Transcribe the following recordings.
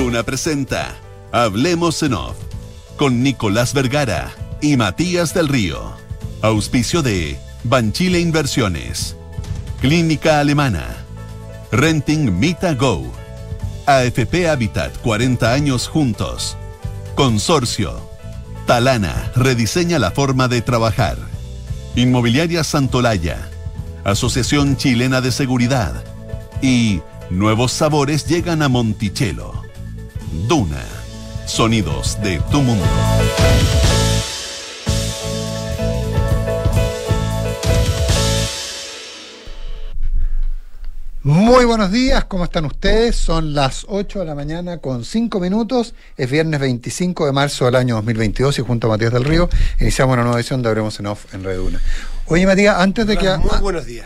Duna presenta Hablemos en Off con Nicolás Vergara y Matías del Río. Auspicio de Banchile Inversiones, Clínica Alemana, Renting Mita Go, AFP Habitat 40 años juntos, Consorcio, Talana rediseña la forma de trabajar, Inmobiliaria Santolaya, Asociación Chilena de Seguridad y Nuevos sabores llegan a Monticello. Duna. Sonidos de tu mundo. Muy buenos días, ¿cómo están ustedes? Son las 8 de la mañana con 5 minutos. Es viernes 25 de marzo del año 2022 y junto a Matías del Río iniciamos una nueva edición de Habremos en Off en Red Una. Oye, Matías, antes de, que,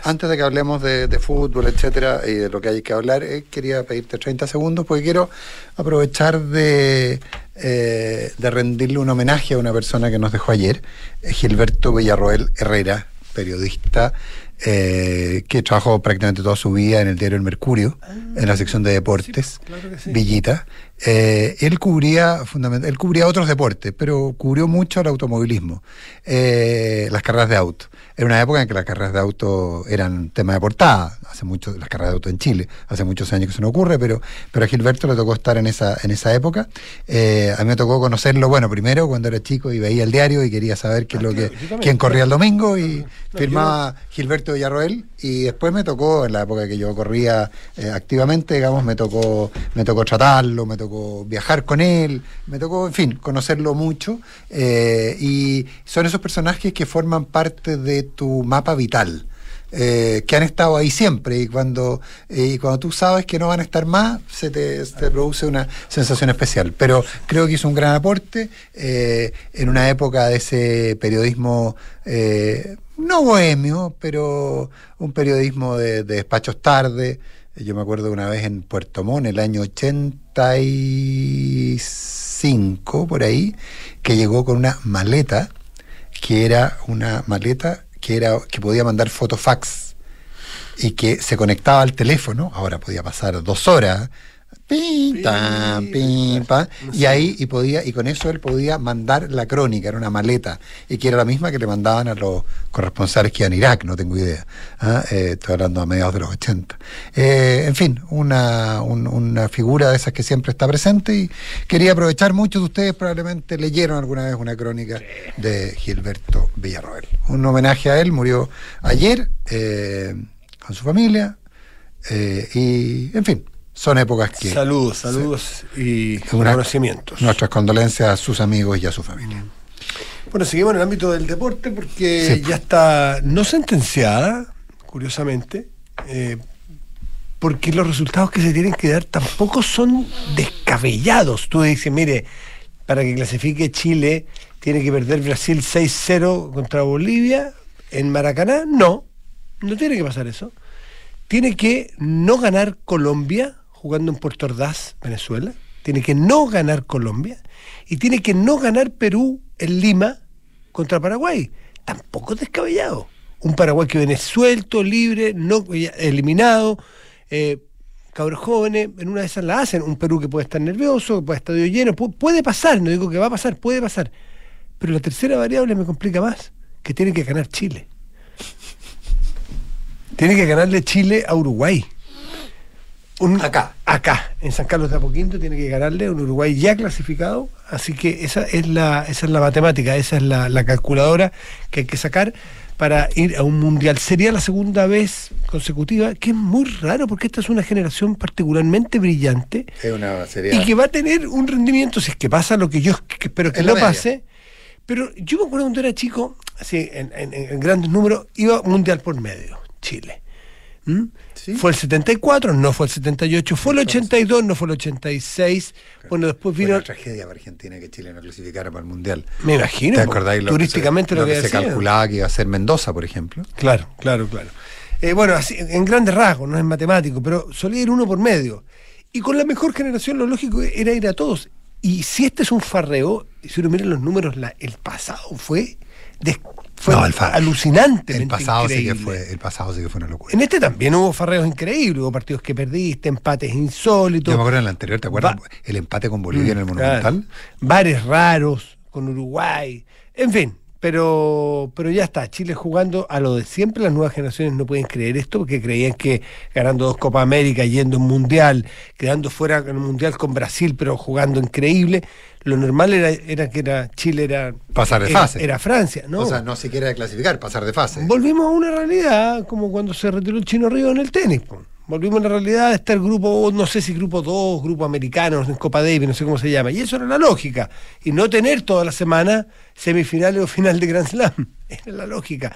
antes de que hablemos de, fútbol, etcétera, y de lo que hay que hablar, eh, quería pedirte 30 segundos porque quiero aprovechar de, eh, de rendirle un homenaje a una persona que nos dejó ayer, eh, Gilberto Villarroel Herrera, periodista eh, que trabajó prácticamente toda su vida en el diario El Mercurio, ah, en la sección de deportes, Villita. Eh, él cubría él cubría otros deportes, pero cubrió mucho el automovilismo, eh, las carreras de auto. Era una época en que las carreras de auto eran tema de portada, hace mucho, las carreras de auto en Chile, hace muchos años que eso no ocurre, pero, pero a Gilberto le tocó estar en esa, en esa época. Eh, a mí me tocó conocerlo, bueno, primero cuando era chico y veía el diario y quería saber qué es lo que, quién corría el domingo y firmaba Gilberto Villarroel y después me tocó, en la época que yo corría activamente, digamos, me tocó, me tocó tratarlo, me tocó viajar con él, me tocó, en fin, conocerlo mucho eh, y son esos personajes que forman parte de tu mapa vital. Eh, que han estado ahí siempre y cuando, y cuando tú sabes que no van a estar más, se te, produce una sensación especial. Pero creo que hizo un gran aporte eh, en una época de ese periodismo, eh, no bohemio, pero un periodismo de, despachos tarde. Yo me acuerdo una vez en Puerto Montt, el año 85, por ahí, que llegó con una maleta que era una maleta que, era, que podía mandar fotofax y que se conectaba al teléfono, ahora podía pasar dos horas Pim, pim, y ahí, y podía, y con eso él podía mandar la crónica, era una maleta, y que era la misma que le mandaban a los corresponsales que iban a Irak, no tengo idea. ¿ah? Eh, estoy hablando a mediados de los 80. Eh, en fin, una, una figura de esas que siempre está presente, y quería aprovechar, muchos de ustedes probablemente leyeron alguna vez una crónica de Gilberto Villarroel. Un homenaje a él, murió ayer, eh, con su familia, y en fin son épocas que... Saludos, saludos y reconocimientos. Nuestras condolencias a sus amigos y a su familia. Bueno, seguimos en el ámbito del deporte porque ya está no sentenciada, curiosamente, eh, porque los resultados que se tienen que dar tampoco son descabellados. Tú dices, mire, para que clasifique Chile tiene que perder Brasil 6-0 contra Bolivia en Maracaná. No, no tiene que pasar eso. Tiene que no ganar Colombia jugando en Puerto Ordaz, Venezuela, tiene que no ganar Colombia y tiene que no ganar Perú en Lima contra Paraguay. Tampoco es descabellado. Un Paraguay que viene suelto, libre, no eliminado, eh, cabros jóvenes, en una de esas la hacen. Un Perú que puede estar nervioso, que puede estar lleno, puede pasar, no digo que va a pasar, puede pasar. Pero la tercera variable me complica más, que tiene que ganar Chile. Tiene que ganarle Chile a Uruguay acá. Acá, en San Carlos de Apoquinto, tiene que ganarle un Uruguay ya clasificado. Así que esa es la, esa es la matemática, esa es la, calculadora que hay que sacar para ir a un mundial. Sería la segunda vez consecutiva, que es muy raro porque esta es una generación particularmente brillante y que va a tener un rendimiento, si es que pasa lo que yo espero que no pase. Pero yo me acuerdo cuando era chico, así en, en grandes números, iba mundial por medio, Chile. ¿Mm? Fue el 74, no fue el 78, fue el 82, no fue el 86. Bueno, después vino. Fue una tragedia para Argentina que Chile no clasificara para el Mundial. Me imagino. ¿Te acordáis Turísticamente lo, que, se, calculaba que iba a ser Mendoza, por ejemplo. Claro, claro, claro. Eh, bueno, así, en grandes rasgos, no es matemático, pero solía ir uno por medio. Y con la mejor generación, lo lógico era ir a todos. Y si este es un farreo, si uno mira los números, el pasado fue fue No, el alucinante. El pasado sí que fue, el pasado sí que fue una locura. En este también hubo farreos increíbles, hubo partidos que perdiste, empates insólitos. Yo me acuerdo en el anterior, ¿te acuerdas? Va- El empate con Bolivia en el Mm, Monumental. claro. Bares raros con Uruguay. En fin, pero, pero ya está. Chile jugando a lo de siempre. Las nuevas generaciones no pueden creer esto porque creían que ganando dos Copa América, yendo a un mundial, quedando fuera en un mundial con Brasil, pero jugando increíble. Lo normal era, era que era Chile era. Pasar de fase. Era, Francia, ¿no? O sea, no siquiera clasificar, pasar de fase. Volvimos a una realidad como cuando se retiró el Chino Río en el tenis. po. Volvimos a la realidad de estar grupo, no sé si grupo 2, grupo americano, en Copa Davis, no sé cómo se llama. Y eso era la lógica. Y no tener toda la semana semifinales o final de Grand Slam. Era la lógica.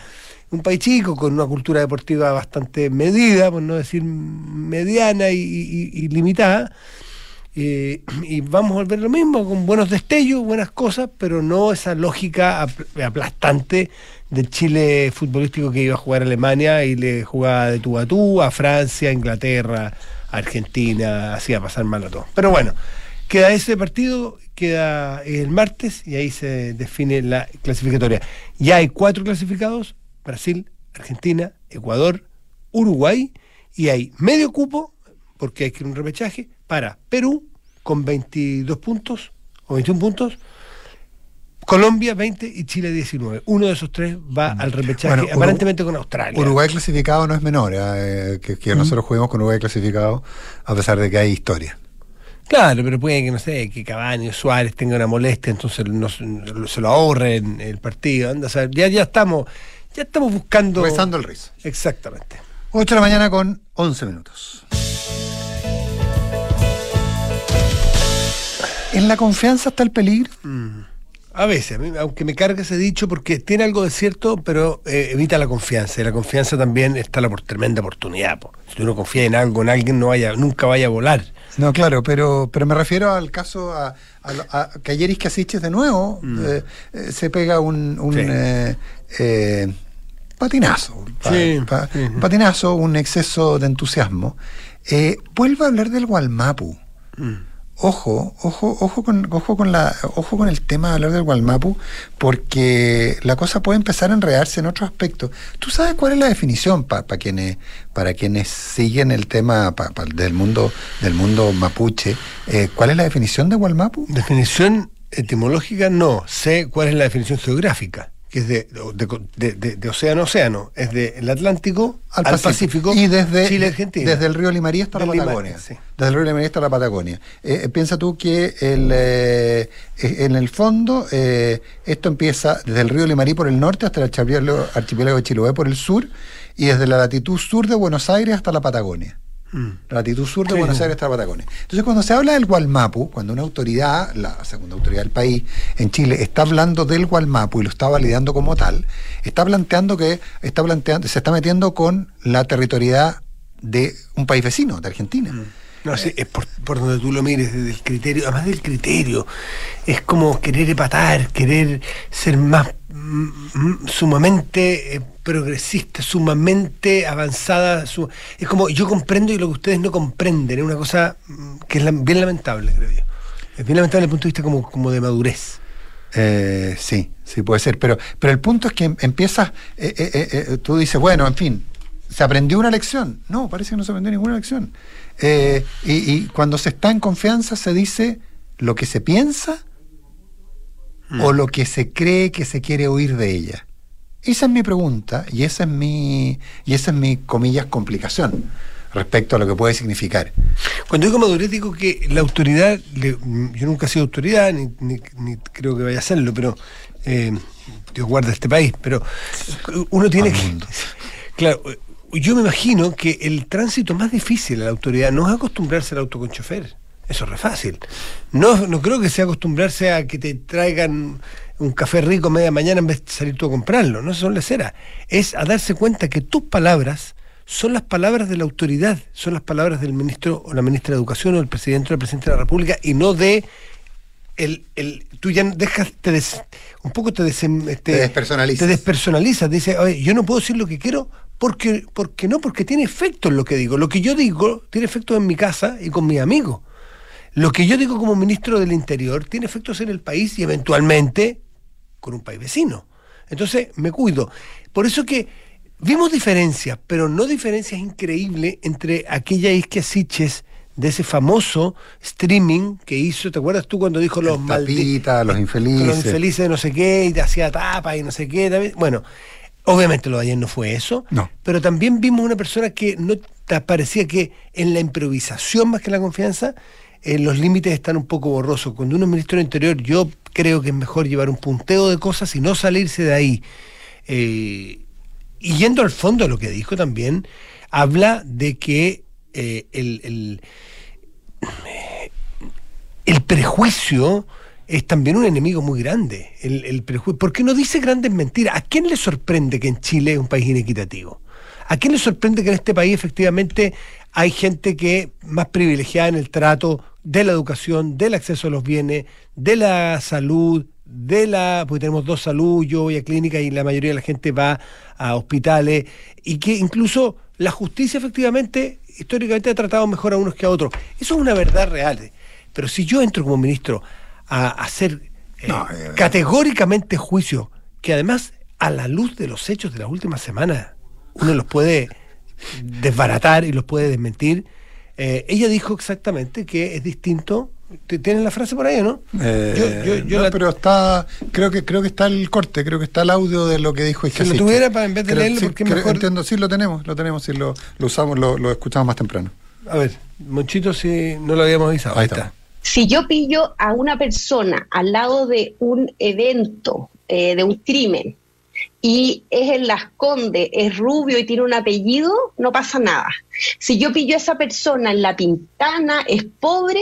Un país chico con una cultura deportiva bastante medida, por no decir mediana y, limitada. Y vamos a volver lo mismo, con buenos destellos, buenas cosas, pero no esa lógica apl- aplastante del Chile futbolístico que iba a jugar a Alemania y le jugaba de tú a tú a Francia, Inglaterra, Argentina, hacía pasar mal a todos. Pero bueno, queda ese partido, queda el martes y ahí se define la clasificatoria. Ya hay cuatro clasificados, Brasil, Argentina, Ecuador, Uruguay, y hay medio cupo, porque hay que ir un repechaje, para Perú con 22 puntos o 21 puntos, Colombia 20 y Chile 19. Uno de esos tres va al repechaje, Bueno, aparentemente con Australia. Uruguay clasificado no es menor, eh, que, que nosotros juguemos con Uruguay clasificado, a pesar de que hay historia. Claro, pero puede que, no sé, que Cavani o Suárez tenga una molestia, entonces no se- lo ahorren el partido. Anda. Ya, ya estamos, ya estamos buscando. Rezando el rizo. Exactamente. 8 de la mañana con 11 minutos. En la confianza está el peligro. A veces, a mí, aunque me carga ese dicho porque tiene algo de cierto, pero eh, evita la confianza. Y la confianza también está la por, tremenda oportunidad. po. Si uno confía en algo, en alguien, no vaya, nunca vaya a volar. No, claro, pero, pero me refiero al caso a, a, a que ayer Iscasiches de nuevo eh, eh, se pega un, un Sí. patinazo. pa- Sí, pa- patinazo, un exceso de entusiasmo. Vuelvo a hablar del Gualmapu. Ojo, ojo, ojo con, ojo con la, ojo con el tema de hablar del Gualmapu, porque la cosa puede empezar a enredarse en otros aspectos. ¿Tú sabes cuál es la definición pa- pa quienes, para quienes siguen el tema pa- del mundo, del mundo mapuche? eh, ¿Cuál es la definición de Gualmapu? Definición etimológica, no. Sé cuál es la definición geográfica, que es de, de, de- océano a océano. Es del Atlántico al, Pacífico, y desde, Chile, Argentina. desde el río Limarí hasta la Patagonia. sí. Desde el río Limarí hasta la Patagonia. Eh, eh, piensa tú que el, eh, eh, en el fondo eh, esto empieza desde el río Limarí por el norte hasta el archipiélago, archipiélago de Chiloé por el sur y desde la latitud sur de Buenos Aires hasta la Patagonia. Mm. La latitud sur de Sí. Buenos Aires hasta la Patagonia. Entonces, cuando se habla del Gualmapu, cuando una autoridad, la segunda autoridad del país en Chile, está hablando del Gualmapu y lo está validando como tal, está planteando que está planteando, se está metiendo con la territorialidad de un país vecino, de Argentina. No, sí, es por, por donde tú lo mires, desde el criterio, además del criterio, es como querer empatar, querer ser más mm, mm, sumamente eh, progresista, sumamente avanzada. es como yo comprendo y lo que ustedes no comprenden, es una cosa mm, que es bien lamentable, creo yo. Es bien lamentable desde el punto de vista como, como de madurez. Eh, sí, sí puede ser, pero, pero el punto es que em- empiezas, eh, eh, eh, tú dices, bueno, en fin, ¿se aprendió una lección? No, parece que no se aprendió ninguna lección. Eh, y, y cuando se está en confianza se dice lo que se piensa o lo que se cree que se quiere oír de ella. Esa es mi pregunta y esa es mi, y esa es mi, comillas, complicación respecto a lo que puede significar. Cuando digo madurez, digo que la autoridad, mm, yo nunca he sido autoridad, ni, ni- ni creo que vaya a serlo, pero eh, Dios guarda este país, pero uno tiene que... Claro, yo me imagino que el tránsito más difícil a la autoridad no es acostumbrarse al auto con chofer. Eso es re fácil. No, no creo que sea acostumbrarse a que te traigan un café rico a media mañana en vez de salir tú a comprarlo. No son leceras. Es a darse cuenta que tus palabras son las palabras de la autoridad, son las palabras del ministro o la ministra de Educación o del presidente o el presidente de la República y no de el, el tú ya dejas te des- un poco te, este, Te despersonalizas. te despersonalizas dice oye yo no puedo decir lo que quiero porque porque no porque tiene efecto en lo que digo lo que yo digo tiene efecto en mi casa y con mis amigos lo que yo digo como ministro del interior tiene efectos en el país y eventualmente con un país vecino Entonces me cuido. Por eso que vimos diferencias, pero no diferencias increíbles entre aquella Isquia Siches de ese famoso streaming que hizo, ¿te acuerdas tú cuando dijo los malditos, los infelices? Los infelices de no sé qué, y te hacía tapa y no sé qué. Bueno, obviamente lo de ayer no fue eso, no. pero también vimos una persona que no parecía que en la improvisación más que en la confianza, eh, los límites están un poco borrosos. Cuando uno es ministro del Interior, yo creo que es mejor llevar un punteo de cosas y no salirse de ahí. Eh, y yendo al fondo de lo que dijo también, habla de que eh, el, el, prejuicio es también un enemigo muy grande. El, el prejuicio, porque no dice grandes mentiras. ¿A quién le sorprende que en Chile es un país inequitativo? ¿A quién le sorprende que en este país efectivamente hay gente que más privilegiada en el trato de la educación, del acceso a los bienes, de la salud, de la, porque tenemos dos salud, yo voy a clínica y la mayoría de la gente va a hospitales, y que incluso la justicia efectivamente históricamente ha tratado mejor a unos que a otros. Eso es una verdad real. Pero si yo entro como ministro a hacer eh, eh, categóricamente juicio, que además a la luz de los hechos de las últimas semanas uno los puede desbaratar y los puede desmentir, eh, ella dijo exactamente que es distinto ¿Tienes la frase por ahí, no? Eh, yo, no Pero está, creo que creo que está el corte, creo que está el audio de lo que dijo. Si lo tuviera para en vez de leerlo, porque mejor... Entiendo, sí lo tenemos, lo tenemos, sí lo, lo usamos, lo, lo, escuchamos más temprano. A ver, Monchito, si no lo habíamos avisado. Ahí, está. Si yo pillo a una persona al lado de un evento, eh, de un crimen, y es en Las Condes, es rubio y tiene un apellido, no pasa nada. Si yo pillo a esa persona en La Pintana, es pobre,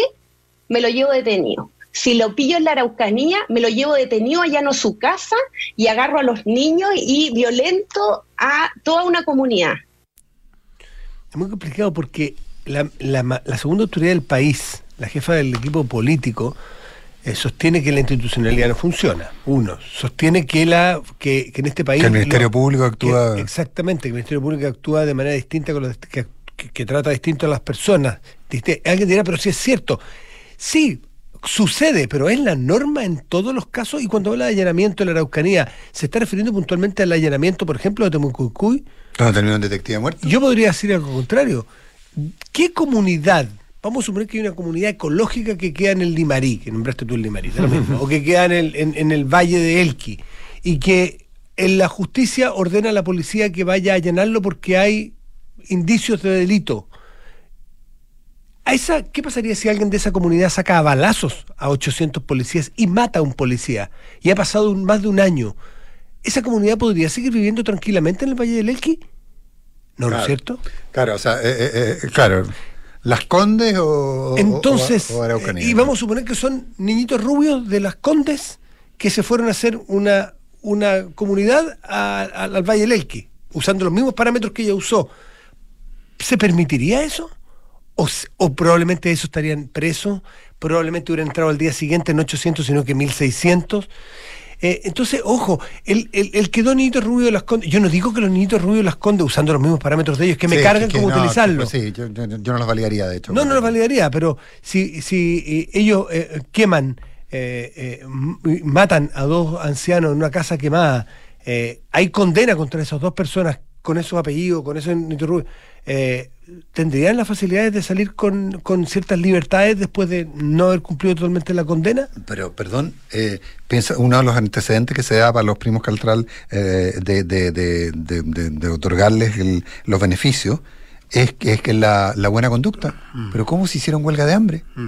me lo llevo detenido. Si lo pillo en la Araucanía, me lo llevo detenido allá en su casa y agarro a los niños y violento a toda una comunidad. Es muy complicado porque la, segunda autoridad del país, la jefa del equipo político, eh, sostiene que la institucionalidad no funciona. Uno, sostiene que la que, en este país... Que el Ministerio Público actúa... exactamente, que el Ministerio Público actúa de manera distinta, con los, que, que, trata distinto a las personas. Alguien dirá, pero si es cierto, Sí, sucede, pero es la norma en todos los casos. Y cuando habla de allanamiento en la Araucanía, ¿se está refiriendo puntualmente al allanamiento, por ejemplo, de Temucucuy? ¿No terminó un detective muerto? Yo podría decir algo contrario. ¿Qué comunidad? Vamos a suponer que hay una comunidad ecológica que queda en el Limarí, que nombraste tú el Limarí, o que queda en el, en el Valle de Elqui, y que en la justicia ordena a la policía que vaya a allanarlo porque hay indicios de delito esa, ¿Qué pasaría si alguien de esa comunidad saca a balazos a 800 policías y mata a un policía? Y ha pasado más de un año. ¿Esa comunidad podría seguir viviendo tranquilamente en el Valle del Elqui? ¿No, es cierto? Claro, o sea, eh, eh, eh, claro. ¿Las Condes o, Entonces, y vamos a suponer que son niñitos rubios de las Condes que se fueron a hacer una, una comunidad al Valle del Elqui, usando los mismos parámetros que ella usó. ¿Se permitiría eso? o, probablemente esos estarían presos, probablemente hubieran entrado al día siguiente en 800, sino que 1600. Eh, entonces, ojo, el, el, el quedó niñito rubio de las condes. Yo no digo que los niñitos rubios las condes, usando los mismos parámetros de ellos, que me cargan como utilizarlo. sí, yo, no los validaría, de hecho. No, no los validaría, pero si, si eh, ellos eh, queman, matan a dos ancianos en una casa quemada, hay condena contra esas dos personas con esos apellidos, con esos niñitos rubios eh, ¿tendrían las facilidades de salir con, ciertas libertades después de no haber cumplido totalmente la condena? Pero, perdón, eh, piensa, uno de los antecedentes que se da para los primos Caltral eh, de, de, de, otorgarles los beneficios es que es que la, buena conducta. Mm. Pero ¿cómo se hicieron huelga de hambre? Mm.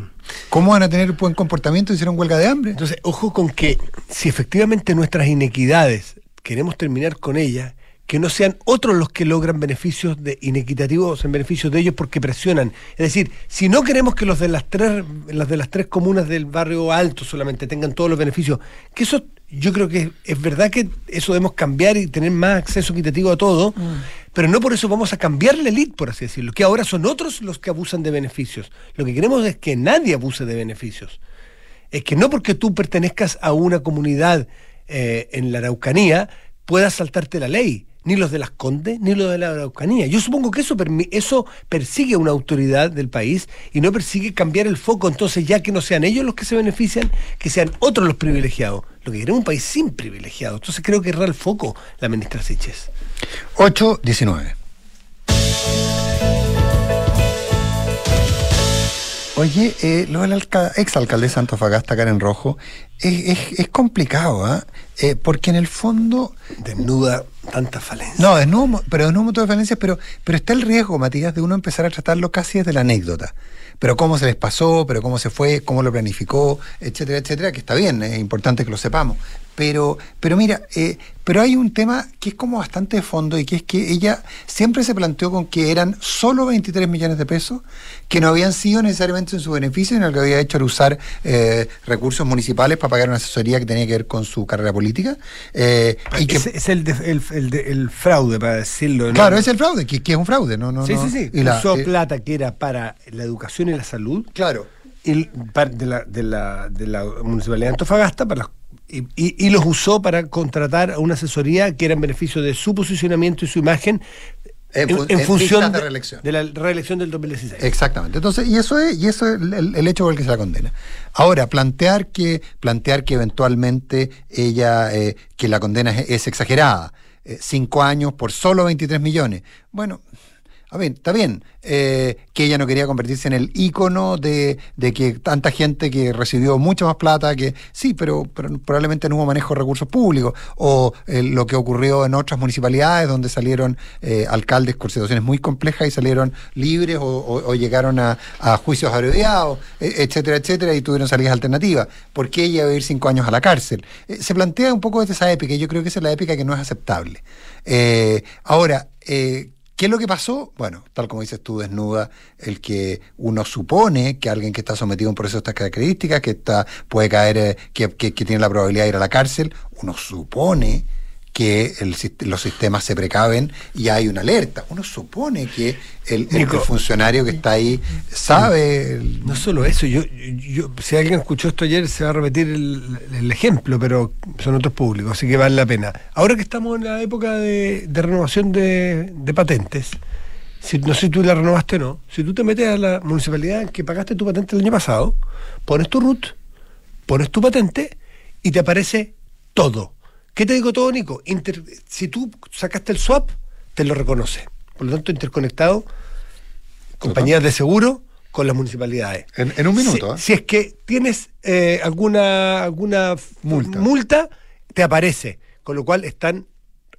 ¿Cómo van a tener buen comportamiento si hicieron huelga de hambre? Entonces, ojo con que si efectivamente nuestras inequidades queremos terminar con ellas, que no sean otros los que logran beneficios de, inequitativos en beneficios de ellos porque presionan. Es decir, si no queremos que los de las tres, las de las tres comunas del barrio alto solamente tengan todos los beneficios, que eso yo creo que es verdad que eso debemos cambiar y tener más acceso equitativo a todo, mm. pero no por eso vamos a cambiar la elite, por así decirlo, que ahora son otros los que abusan de beneficios. Lo que queremos es que nadie abuse de beneficios. Es que no porque tú pertenezcas a una comunidad eh, en la Araucanía puedas saltarte la ley ni los de las Condes, ni los de la Araucanía. Yo supongo que eso, eso persigue una autoridad del país y no persigue cambiar el foco. Entonces, ya que no sean ellos los que se benefician, que sean otros los privilegiados. Lo que queremos un país sin privilegiados. Entonces, creo que erra el foco la ministra Siches. 8.19. Oye, eh, lo del exalcalde de Antofagasta, Karen Rojo, es, es, complicado, ¿ah? ¿eh? porque en el fondo... Desnuda tantas falencias. No, desnuda, pero desnuda un montón de falencias, pero, pero está el riesgo, Matías, de uno empezar a tratarlo casi desde la anécdota. Pero cómo se les pasó, pero cómo se fue, cómo lo planificó, etcétera, etcétera, que está bien, es importante que lo sepamos. Pero, pero mira, eh, pero hay un tema que es como bastante de fondo y que es que ella siempre se planteó con que eran solo 23 millones de pesos, que no habían sido necesariamente en su beneficio, sino que había hecho era usar eh, recursos municipales para pagar una asesoría que tenía que ver con su carrera política. Eh, y que, es, el, el, fraude, para decirlo. Claro, es el fraude, que, es un fraude. No, no, sí, sí, sí. Y Usó plata que era para la educación y la salud. Claro. Y de la, de la, de la municipalidad de Antofagasta para las y, los usó para contratar a una asesoría que era en beneficio de su posicionamiento y su imagen en, función de, la reelección del 2016. Exactamente. Entonces, y eso es, y eso es el, hecho por el que se la condena. Ahora, plantear que, plantear que eventualmente ella, eh, que la condena es, exagerada, eh, cinco años por solo 23 millones. Bueno, a ver, está bien eh, que ella no quería convertirse en el ícono de, que tanta gente que recibió mucha más plata, que sí, pero, probablemente no hubo manejo de recursos públicos, o eh, lo que ocurrió en otras municipalidades donde salieron eh, alcaldes con situaciones muy complejas y salieron libres o, llegaron a, juicios abreviados, e, etcétera, etcétera, y tuvieron salidas alternativas. ¿Por qué ella iba a ir cinco años a la cárcel? se plantea un poco desde esa épica, y yo creo que esa es la épica que no es aceptable. ahora, ¿Qué es lo que pasó? Bueno, tal como dices tú, desnuda el que uno supone que alguien que está sometido a un proceso de estas características, que está, puede caer, eh, que, tiene la probabilidad de ir a la cárcel, uno supone que los sistemas se precaven y hay una alerta. Uno supone que el, funcionario que está ahí sabe. No solo eso, yo, yo, si alguien escuchó esto ayer se va a repetir el, ejemplo, pero son otros públicos, así que vale la pena. Ahora que estamos en la época de, renovación de, patentes, si, no sé si tú la renovaste o no, si tú te metes a la municipalidad que pagaste tu patente el año pasado, pones tu RUT, pones tu patente y te aparece todo ¿Qué te digo todo, Nico? si tú sacaste el swap, te lo reconoce. Por lo tanto, interconectado, compañías de seguro con las municipalidades. En, un minuto. Si, ¿eh? si, es que tienes eh, alguna, alguna multa. multa, te aparece. Con lo cual están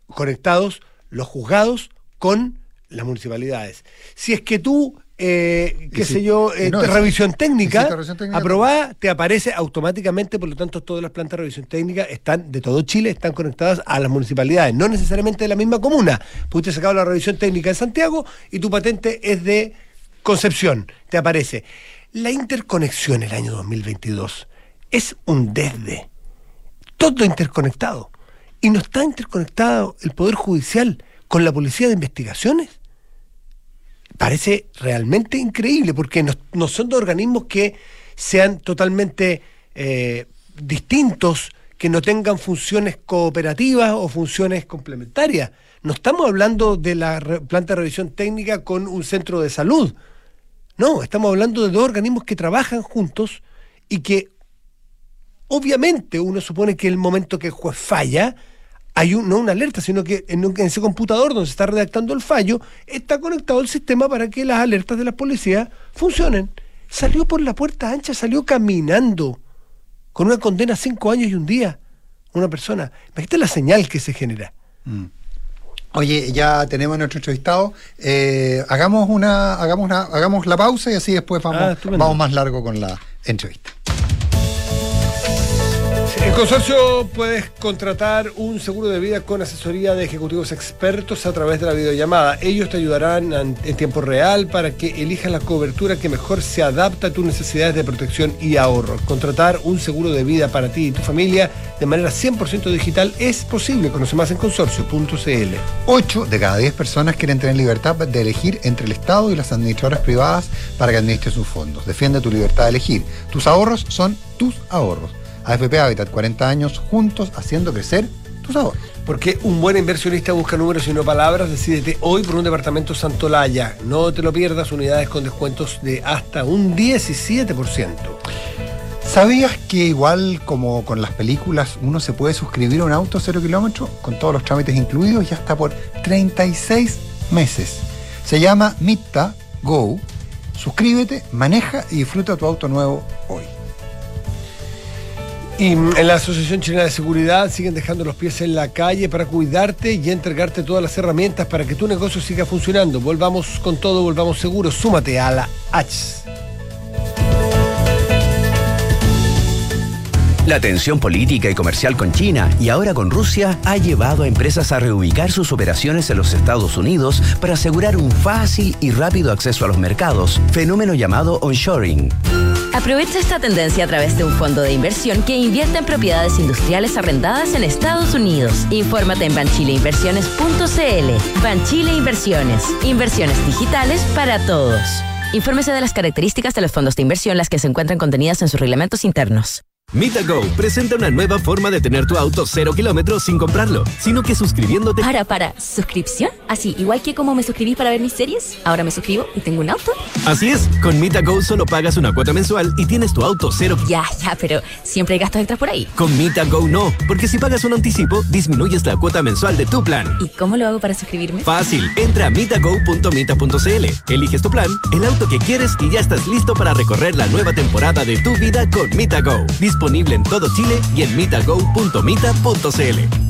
conectados los juzgados con las municipalidades. Si es que tú eh, qué sé yo, eh, revisión técnica, aprobada, te aparece automáticamente, por lo tanto todas las plantas de revisión técnica están de todo Chile, están conectadas a las municipalidades, no necesariamente de la misma comuna. Pudiste sacar la revisión técnica en Santiago y tu patente es de Concepción, te aparece. La interconexión el año 2022 es un desde, todo interconectado. Y no está interconectado el Poder Judicial con la Policía de Investigaciones parece realmente increíble, porque no, son dos organismos que sean totalmente eh, distintos, que no tengan funciones cooperativas o funciones complementarias. No estamos hablando de la planta de revisión técnica con un centro de salud. No, estamos hablando de dos organismos que trabajan juntos y que obviamente uno supone que el momento que el juez falla, hay no una alerta, sino que en, ese computador donde se está redactando el fallo, está conectado el sistema para que las alertas de la policía funcionen. Salió por la puerta ancha, salió caminando, con una condena cinco años y un día, una persona. Imagínate la señal que se genera. Mm. Oye, ya tenemos nuestro entrevistado. Eh, hagamos una, hagamos una, hagamos la pausa y así después vamos, ah, vamos más largo con la entrevista. En Consorcio puedes contratar un seguro de vida con asesoría de ejecutivos expertos a través de la videollamada. Ellos te ayudarán en tiempo real para que elijas la cobertura que mejor se adapta a tus necesidades de protección y ahorro. Contratar un seguro de vida para ti y tu familia de manera 100% digital es posible. Conoce más en consorcio.cl. 8 de cada 10 personas quieren tener libertad de elegir entre el Estado y las administradoras privadas para que administren sus fondos. Defiende tu libertad de elegir. Tus ahorros son tus ahorros. AFP Habitat, 40 años juntos haciendo crecer tus ahorros. Porque un buen inversionista busca números y no palabras. Decídete hoy por un departamento Santolaya. No te lo pierdas, unidades con descuentos de hasta un 17%. ¿Sabías que igual como con las películas uno se puede suscribir a un auto cero kilómetros con todos los trámites incluidos y hasta por 36 meses? Se llama Mitta Go. Suscríbete, maneja y disfruta tu auto nuevo hoy. Y en la Asociación Chilena de Seguridad siguen dejando los pies en la calle para cuidarte y entregarte todas las herramientas para que tu negocio siga funcionando. Volvamos con todo, volvamos seguros. Súmate a la H. La tensión política y comercial con China y ahora con Rusia ha llevado a empresas a reubicar sus operaciones en los Estados Unidos para asegurar un fácil y rápido acceso a los mercados, fenómeno llamado onshoring. Aprovecha esta tendencia a través de un fondo de inversión que invierte en propiedades industriales arrendadas en Estados Unidos. Infórmate en banchileinversiones.cl. Banchile Inversiones. Inversiones digitales para todos. Infórmese de las características de los fondos de inversión, las que se encuentran contenidas en sus reglamentos internos. MitaGo presenta una nueva forma de tener tu auto cero kilómetros sin comprarlo, sino que suscribiéndote. Para, para, ¿suscripción? Así, igual que como me suscribí para ver mis series, ahora me suscribo y tengo un auto. Así es, con MitaGo solo pagas una cuota mensual y tienes tu auto cero. Ya, ya, pero siempre hay gastos extras por ahí. Con MitaGo no, porque si pagas un anticipo, disminuyes la cuota mensual de tu plan. ¿Y cómo lo hago para suscribirme? Fácil, entra a mitago.mita.cl, eliges tu plan, el auto que quieres y ya estás listo para recorrer la nueva temporada de tu vida con MitaGo disponible en todo Chile y en mitago.mita.cl.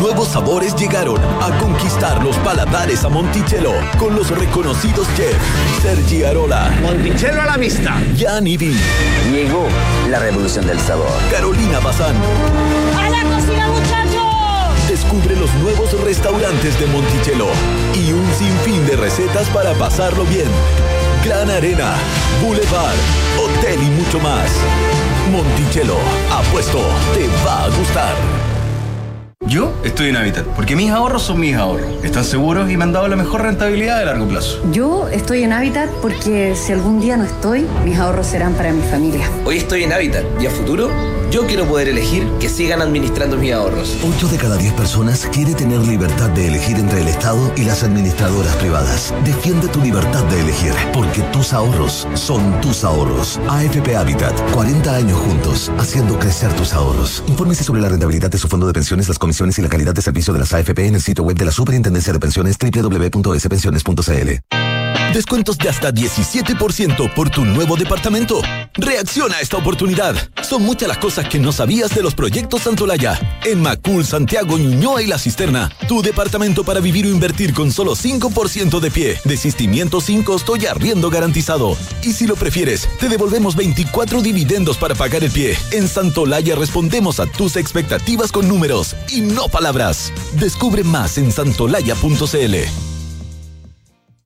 Nuevos sabores llegaron a conquistar los paladares a Monticello con los reconocidos chefs Sergi Arola, Monticello a la vista, Jan Ivi, Llegó la revolución del sabor. Carolina Bazán. ¡A la cocina, muchachos! Descubre los nuevos restaurantes de Monticello y un sinfín de recetas para pasarlo bien. Gran Arena, Boulevard, Hotel y mucho más. Monticello, apuesto, te va a gustar. Yo estoy en Habitat, porque mis ahorros son mis ahorros. Están seguros y me han dado la mejor rentabilidad de largo plazo. Yo estoy en Habitat porque si algún día no estoy, mis ahorros serán para mi familia. Hoy estoy en Habitat y a futuro yo quiero poder elegir que sigan administrando mis ahorros. 8 de cada 10 personas quiere tener libertad de elegir entre el Estado y las administradoras privadas. Defiende tu libertad de elegir, porque tus ahorros son tus ahorros. AFP Habitat, 40 años juntos, haciendo crecer tus ahorros. Infórmese sobre la rentabilidad de su fondo de pensiones, las comisiones y la calidad de servicio de las AFP en el sitio web de la Superintendencia de Pensiones www.spensiones.cl. Descuentos de hasta 17% por tu nuevo departamento. Reacciona a esta oportunidad. Son muchas las cosas que no sabías de los proyectos Santolaya. En Macul, Santiago, Ñuñoa y La Cisterna. Tu departamento para vivir o invertir con solo 5% de pie. Desistimiento sin costo y arriendo garantizado. Y si lo prefieres, te devolvemos 24 dividendos para pagar el pie. En Santolaya respondemos a tus expectativas con números y no palabras. Descubre más en santolaya.cl.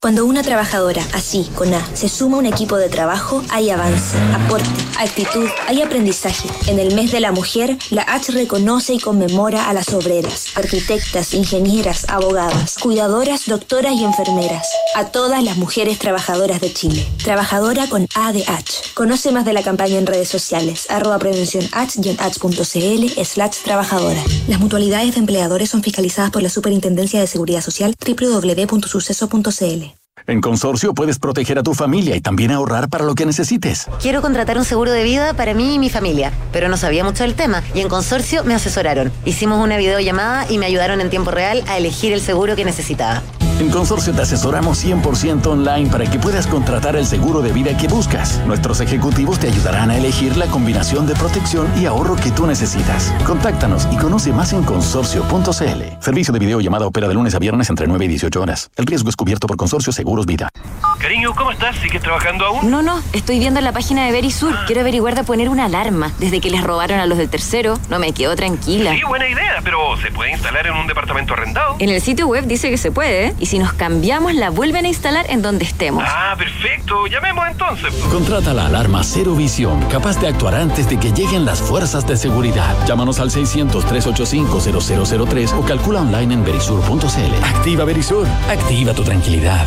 Cuando una trabajadora, así, con A, se suma a un equipo de trabajo, hay avance, aporte, actitud, hay aprendizaje. En el mes de la mujer, la H reconoce y conmemora a las obreras, arquitectas, ingenieras, abogadas, cuidadoras, doctoras y enfermeras. A todas las mujeres trabajadoras de Chile. Trabajadora con A de H. Conoce más de la campaña en redes sociales, arroba prevención h-h.cl slash trabajadora. Las mutualidades de empleadores son fiscalizadas por la Superintendencia de Seguridad Social www.suceso.cl. En Consorcio puedes proteger a tu familia y también ahorrar para lo que necesites. Quiero contratar un seguro de vida para mí y mi familia, pero no sabía mucho del tema y en Consorcio me asesoraron. Hicimos una videollamada y me ayudaron en tiempo real a elegir el seguro que necesitaba. En Consorcio te asesoramos 100% online para que puedas contratar el seguro de vida que buscas. Nuestros ejecutivos te ayudarán a elegir la combinación de protección y ahorro que tú necesitas. Contáctanos y conoce más en consorcio.cl. Servicio de videollamada opera de lunes a viernes entre 9 y 18 horas. El riesgo es cubierto por Consorcio Seguros Vida. Cariño, ¿cómo estás? ¿Sigues trabajando aún? No, no, estoy viendo la página de Verisur. Quiero averiguar de poner una alarma. Desde que les robaron a los del tercero, no me quedo tranquila. Sí, buena idea, pero ¿se puede instalar en un departamento arrendado? En el sitio web dice que se puede, ¿eh? y si nos cambiamos la vuelven a instalar en donde estemos. Ah, perfecto. Llamemos entonces. Contrata la alarma Cero Visión, capaz de actuar antes de que lleguen las fuerzas de seguridad. Llámanos al 600-385-0003 o calcula online en verisur.cl. Activa Verisur, activa tu tranquilidad.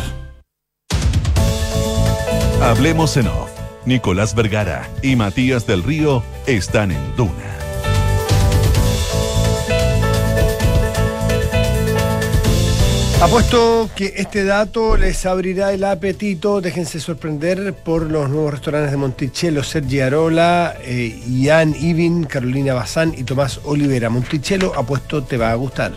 Hablemos en off. Nicolás Vergara y Matías del Río están en Duna. Apuesto que este dato les abrirá el apetito. Déjense sorprender por los nuevos restaurantes de Monticello, Sergi Arola, eh, Ian Ivin, Carolina Bazán y Tomás Olivera. Monticello, apuesto, te va a gustar.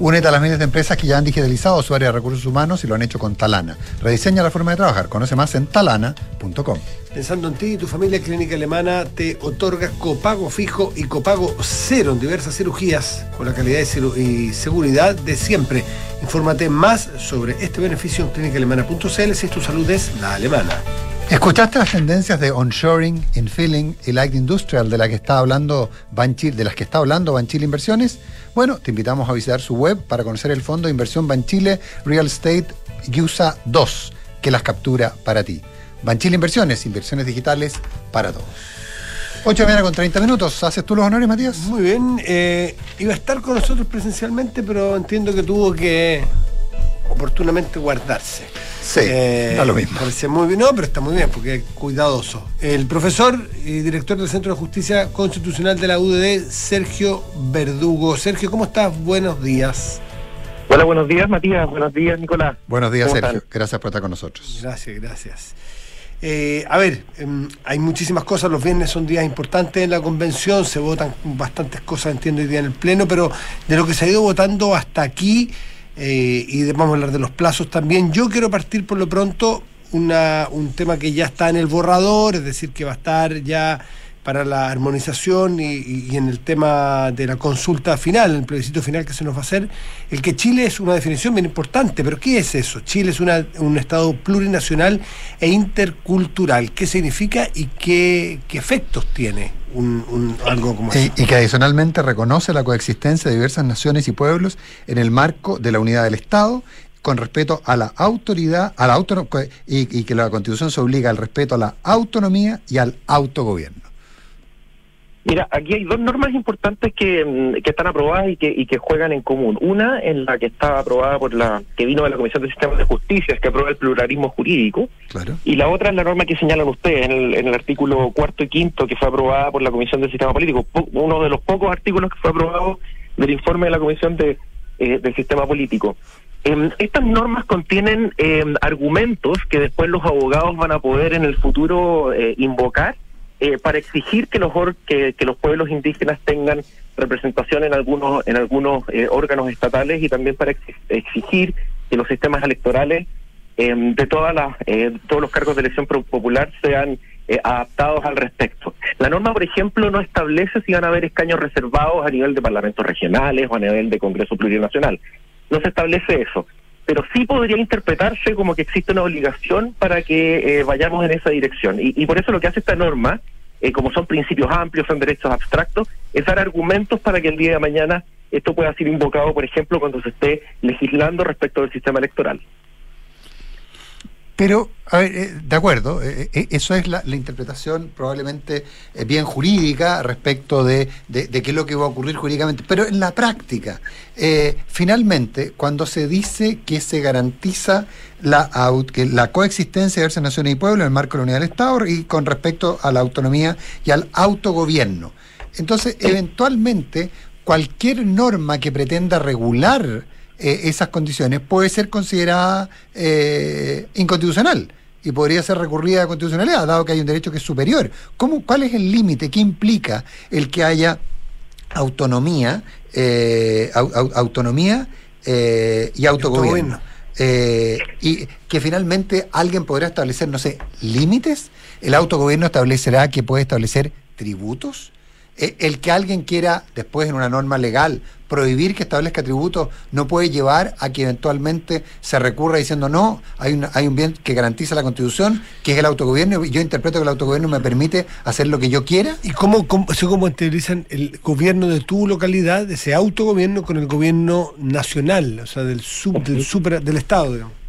Únete a las miles de empresas que ya han digitalizado su área de recursos humanos y lo han hecho con Talana. Rediseña la forma de trabajar. Conoce más en talana.com. Pensando en ti y tu familia, Clínica Alemana te otorga copago fijo y copago cero en diversas cirugías con la calidad y seguridad de siempre. Infórmate más sobre este beneficio en clínicaalemana.cl si tu salud es la alemana. ¿Escuchaste las tendencias de onshoring, infilling y light industrial de, la que está hablando Banchile, de las que está hablando Banchile Inversiones? Bueno, te invitamos a visitar su web para conocer el fondo de inversión Banchile Real Estate USA 2, que las captura para ti. Banchile Inversiones, inversiones digitales para todos. 8 de mañana con 30 minutos. ¿Haces tú los honores, Matías? Muy bien. eh, iba a estar con nosotros presencialmente, pero entiendo que tuvo que oportunamente guardarse. Sí, Eh, da lo mismo. Parece muy bien, no, pero está muy bien porque es cuidadoso. El profesor y director del Centro de Justicia Constitucional de la UDD, Sergio Verdugo. Sergio, ¿cómo estás? Buenos días. Hola, buenos días, Matías. Buenos días, Nicolás. Buenos días, ¿Cómo Sergio. están? Gracias por estar con nosotros. Gracias, gracias. Eh, a ver, em, hay muchísimas cosas, los viernes son días importantes en la convención, se votan bastantes cosas, entiendo, hoy día en el Pleno, pero de lo que se ha ido votando hasta aquí, eh, y vamos a hablar de los plazos también, yo quiero partir por lo pronto una, un tema que ya está en el borrador, es decir, que va a estar ya para la armonización y, y- y en el tema de la consulta final, el plebiscito final que se nos va a hacer, el que Chile es una definición bien importante, pero ¿qué es eso? Chile es una- un Estado plurinacional e intercultural. ¿Qué significa y qué, qué efectos tiene un, un- algo como eso? Y, y que adicionalmente reconoce la coexistencia de diversas naciones y pueblos en el marco de la unidad del Estado con respeto a la autoridad, a la y que la Constitución se obliga al respeto a la autonomía y al autogobierno. Mira, aquí hay dos normas importantes que, mm, que están aprobadas y que, y que juegan en común. Una en la que está aprobada por la que vino de la Comisión de Sistemas de Justicia, que aprueba el pluralismo jurídico. Claro. Y la otra es la norma que señalan ustedes en el, en el artículo cuarto y quinto que fue aprobada por la Comisión del Sistema Político. Po- uno de los pocos artículos que fue aprobado del informe de la Comisión de, eh, del Sistema Político. Em, estas normas contienen em, argumentos que después los abogados van a poder en el futuro eh, invocar eh, para exigir que los or- que, los pueblos indígenas tengan representación en algunos en algunos eh, órganos estatales y también para exi- exigir que los sistemas electorales eh, de todas las eh, todos los cargos de elección popular sean eh, adaptados al respecto. La norma, por ejemplo, no establece si van a haber escaños reservados a nivel de parlamentos regionales o a nivel de Congreso Plurinacional. No se establece eso. Pero sí podría interpretarse como que existe una obligación para que eh, vayamos en esa dirección. Y, por eso lo que hace esta norma, eh, como son principios amplios, son derechos abstractos, es dar argumentos para que el día de mañana esto pueda ser invocado, por ejemplo, cuando se esté legislando respecto del sistema electoral. Pero, a ver, eh, de acuerdo, eh, eh, eso es la, la interpretación probablemente bien jurídica respecto de, de- de qué es lo que va a ocurrir jurídicamente. Pero en la práctica, eh, finalmente, cuando se dice que se garantiza la, au- que la coexistencia de diversas naciones y pueblos en el marco de la unidad del Estado y con respecto a la autonomía y al autogobierno, entonces, eventualmente, cualquier norma que pretenda regular eh, esas condiciones puede ser considerada eh, inconstitucional y podría ser recurrida a constitucionalidad, dado que hay un derecho que es superior. ¿Cómo, ¿Cuál es el límite? ¿Qué implica el que haya autonomía, eh, au- au- autonomía eh, y autogobierno? Eh, y que finalmente alguien podrá establecer, no sé, límites. El autogobierno establecerá que puede establecer tributos. Eh, el que alguien quiera, después en una norma legal, prohibir que establezca tributos, no puede llevar a que eventualmente se recurra diciendo no, hay, una- hay un bien que garantiza la Constitución, que es el autogobierno, y yo interpreto que el autogobierno me permite hacer lo que yo quiera. ¿Y cómo, cómo, cómo integrizan el gobierno de tu localidad, ese autogobierno, con el gobierno nacional, o sea, del, sub, del, super, del Estado, digamos?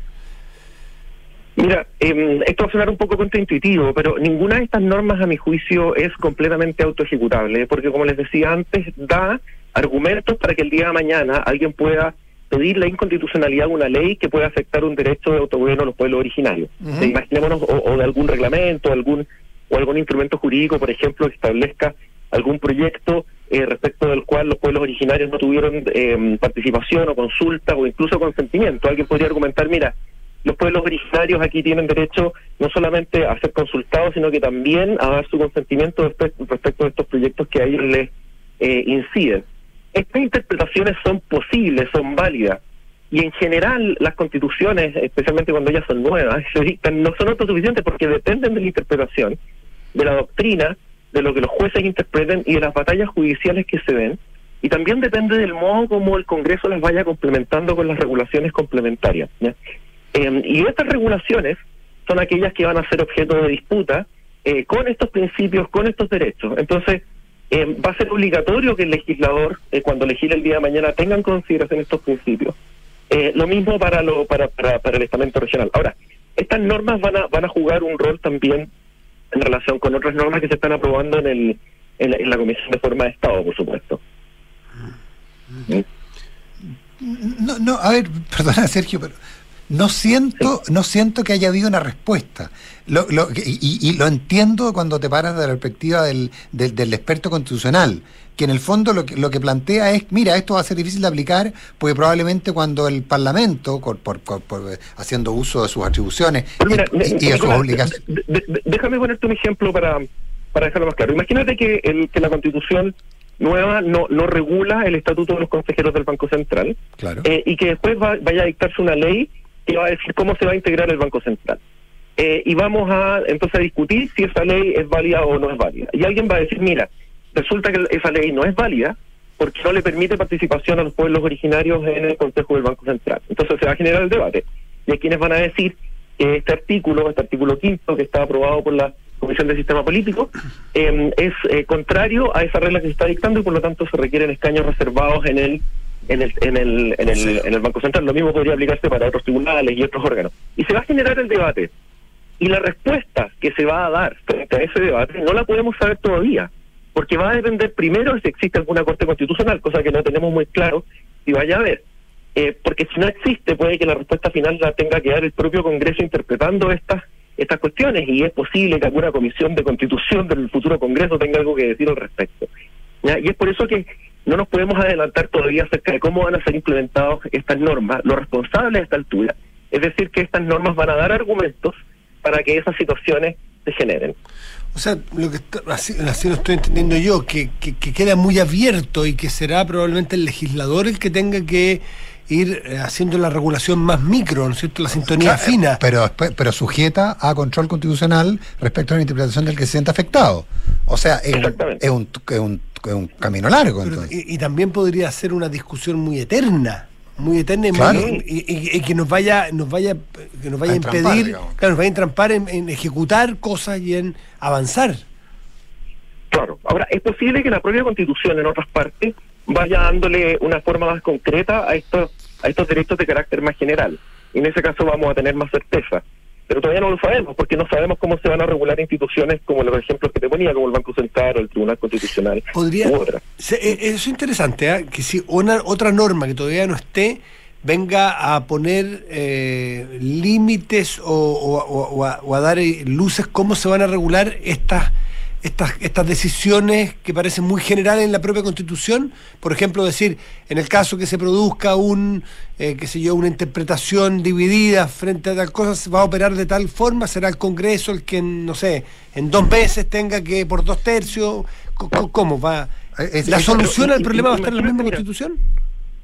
Mira, eh, esto va a sonar un poco contraintuitivo, pero ninguna de estas normas, a mi juicio, es completamente autoejecutable, porque como les decía antes, da argumentos para que el día de mañana alguien pueda pedir la inconstitucionalidad de una ley que pueda afectar un derecho de autogobierno a los pueblos originarios. Imaginémonos, o, o de algún reglamento, algún o algún instrumento jurídico, por ejemplo, que establezca algún proyecto eh, respecto del cual los pueblos originarios no tuvieron eh, participación o consulta o incluso consentimiento. Alguien podría argumentar, mira, los pueblos originarios aquí tienen derecho no solamente a ser consultados, sino que también a dar su consentimiento respe- respecto de estos proyectos que a ellos les eh, inciden. Estas interpretaciones son posibles, son válidas, y en general las constituciones, especialmente cuando ellas son nuevas, no son autosuficientes porque dependen de la interpretación, de la doctrina, de lo que los jueces interpreten y de las batallas judiciales que se den, y también depende del modo como el Congreso las vaya complementando con las regulaciones complementarias. Eh, y estas regulaciones son aquellas que van a ser objeto de disputa eh, con estos principios, con estos derechos. Entonces, eh, va a ser obligatorio que el legislador, eh, cuando legisle el día de mañana, tenga en consideración estos principios. Eh, lo mismo para, lo, para, para, para el estamento regional. Ahora, estas normas van a, van a jugar un rol también en relación con otras normas que se están aprobando en, el, en, la, en la Comisión de Forma de Estado, por supuesto. No, no, a ver, perdona Sergio, pero no siento, no siento que haya habido una respuesta. Lo, lo- y, y lo entiendo cuando te paras de la perspectiva del, del, del experto constitucional, que en el fondo lo que, lo que plantea es, mira, esto va a ser difícil de aplicar, porque probablemente cuando el Parlamento, por, por- por- por- haciendo uso de sus atribuciones y, y de sus obligaciones, déjame ponerte un ejemplo para, para dejarlo más claro. Imagínate que, el, que la constitución nueva no, no regula el estatuto de los consejeros del Banco Central Claro. eh, y que después va- vaya a dictarse una ley que va a decir cómo se va a integrar el Banco Central. Eh, y vamos a entonces a discutir si esa ley es válida o no es válida. Y alguien va a decir, mira, resulta que esa ley no es válida porque no le permite participación a los pueblos originarios en el Consejo del Banco Central. Entonces se va a generar el debate. Y hay quienes van a decir que este artículo, este artículo quinto que está aprobado por la Comisión de Sistema Político, eh, es contrario a esa regla que se está dictando y por lo tanto se requieren escaños reservados en el en el, en el, en el, en el Banco Central. Lo mismo podría aplicarse para otros tribunales y otros órganos. Y se va a generar el debate. Y la respuesta que se va a dar frente a ese debate no la podemos saber todavía, porque va a depender primero si existe alguna Corte Constitucional, cosa que no tenemos muy claro si vaya a haber. Eh, porque si no existe, puede que la respuesta final la tenga que dar el propio Congreso interpretando estas estas cuestiones y es posible que alguna comisión de constitución del futuro Congreso tenga algo que decir al respecto. ¿ya? Y es por eso que no nos podemos adelantar todavía acerca de cómo van a ser implementadas estas normas. Lo responsable a esta altura es decir que estas normas van a dar argumentos para que esas situaciones se generen. O sea, lo que está- así, así lo estoy entendiendo yo, que, que- que queda muy abierto y que será probablemente el legislador el que tenga que ir eh, haciendo la regulación más micro, ¿no es cierto? La sintonía Claro, fina. Pero, pero sujeta a control constitucional respecto a la interpretación del que se siente afectado. O sea, es un, es un, es un- es un camino largo. Pero- entonces. y, y también podría ser una discusión muy eterna muy eterna y, muy- Claro. y- y- y que nos vaya nos vaya que nos vaya a impedir digamos. claro, nos vaya a entrampar en, en ejecutar cosas y en avanzar Claro. Ahora, es posible que la propia Constitución en otras partes vaya dándole una forma más concreta a estos, a estos derechos de carácter más general. Y en ese caso vamos a tener más certeza. Pero todavía no lo sabemos, porque no sabemos cómo se van a regular instituciones como los ejemplos que te ponía, como el Banco Central o el Tribunal Constitucional. podría u otras. se- eh, eso es interesante ¿ah? que si una otra norma que todavía no esté venga a poner eh, límites o, o- o- o a, o a dar eh, luces cómo se van a regular estas estas, estas decisiones que parecen muy generales en la propia Constitución, por ejemplo, decir, en el caso que se produzca un, eh, qué sé yo, una interpretación dividida frente a tal cosa, se va a operar de tal forma, será el Congreso el que, no sé, en dos meses tenga que, por dos tercios, ¿cómo va? es- ¿La solución al problema va a estar en la misma Constitución?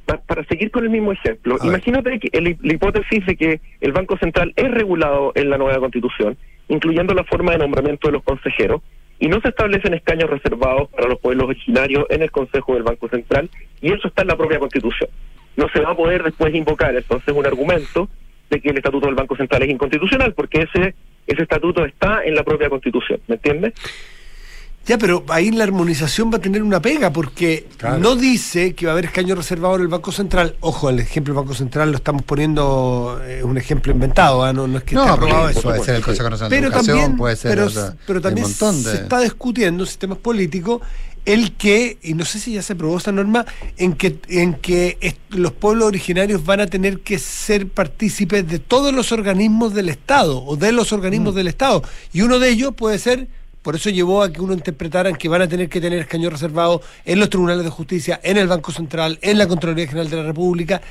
Pa- para seguir con el mismo ejemplo, imagínate que el- la hipótesis de que el Banco Central es regulado en la nueva Constitución, incluyendo la forma de nombramiento de los consejeros, y no se establecen escaños reservados para los pueblos originarios en el Consejo del Banco Central y eso está en la propia Constitución. No se va a poder después invocar entonces un argumento de que el Estatuto del Banco Central es inconstitucional porque ese ese estatuto está en la propia Constitución, ¿me entiendes? Ya, pero ahí la armonización va a tener una pega, porque no dice que va a haber escaño reservado en el Banco Central. Ojo, el ejemplo del Banco Central lo estamos poniendo, es un ejemplo inventado, ¿ah? no, no es que No, esté aprobado eso. puede ser el Consejo Nacional de Pero Educación, también, puede ser pero, otra- pero hay también de- se está discutiendo en sistemas políticos el que, y no sé si ya se aprobó esta norma, en que, en que los pueblos originarios van a tener que ser partícipes de todos los organismos del Estado o de los organismos Mm. del Estado. Y uno de ellos puede ser, por eso llevó a que uno interpretara que van a tener que tener escaños reservados en los tribunales de justicia, en el Banco Central, en la Contraloría General de la República.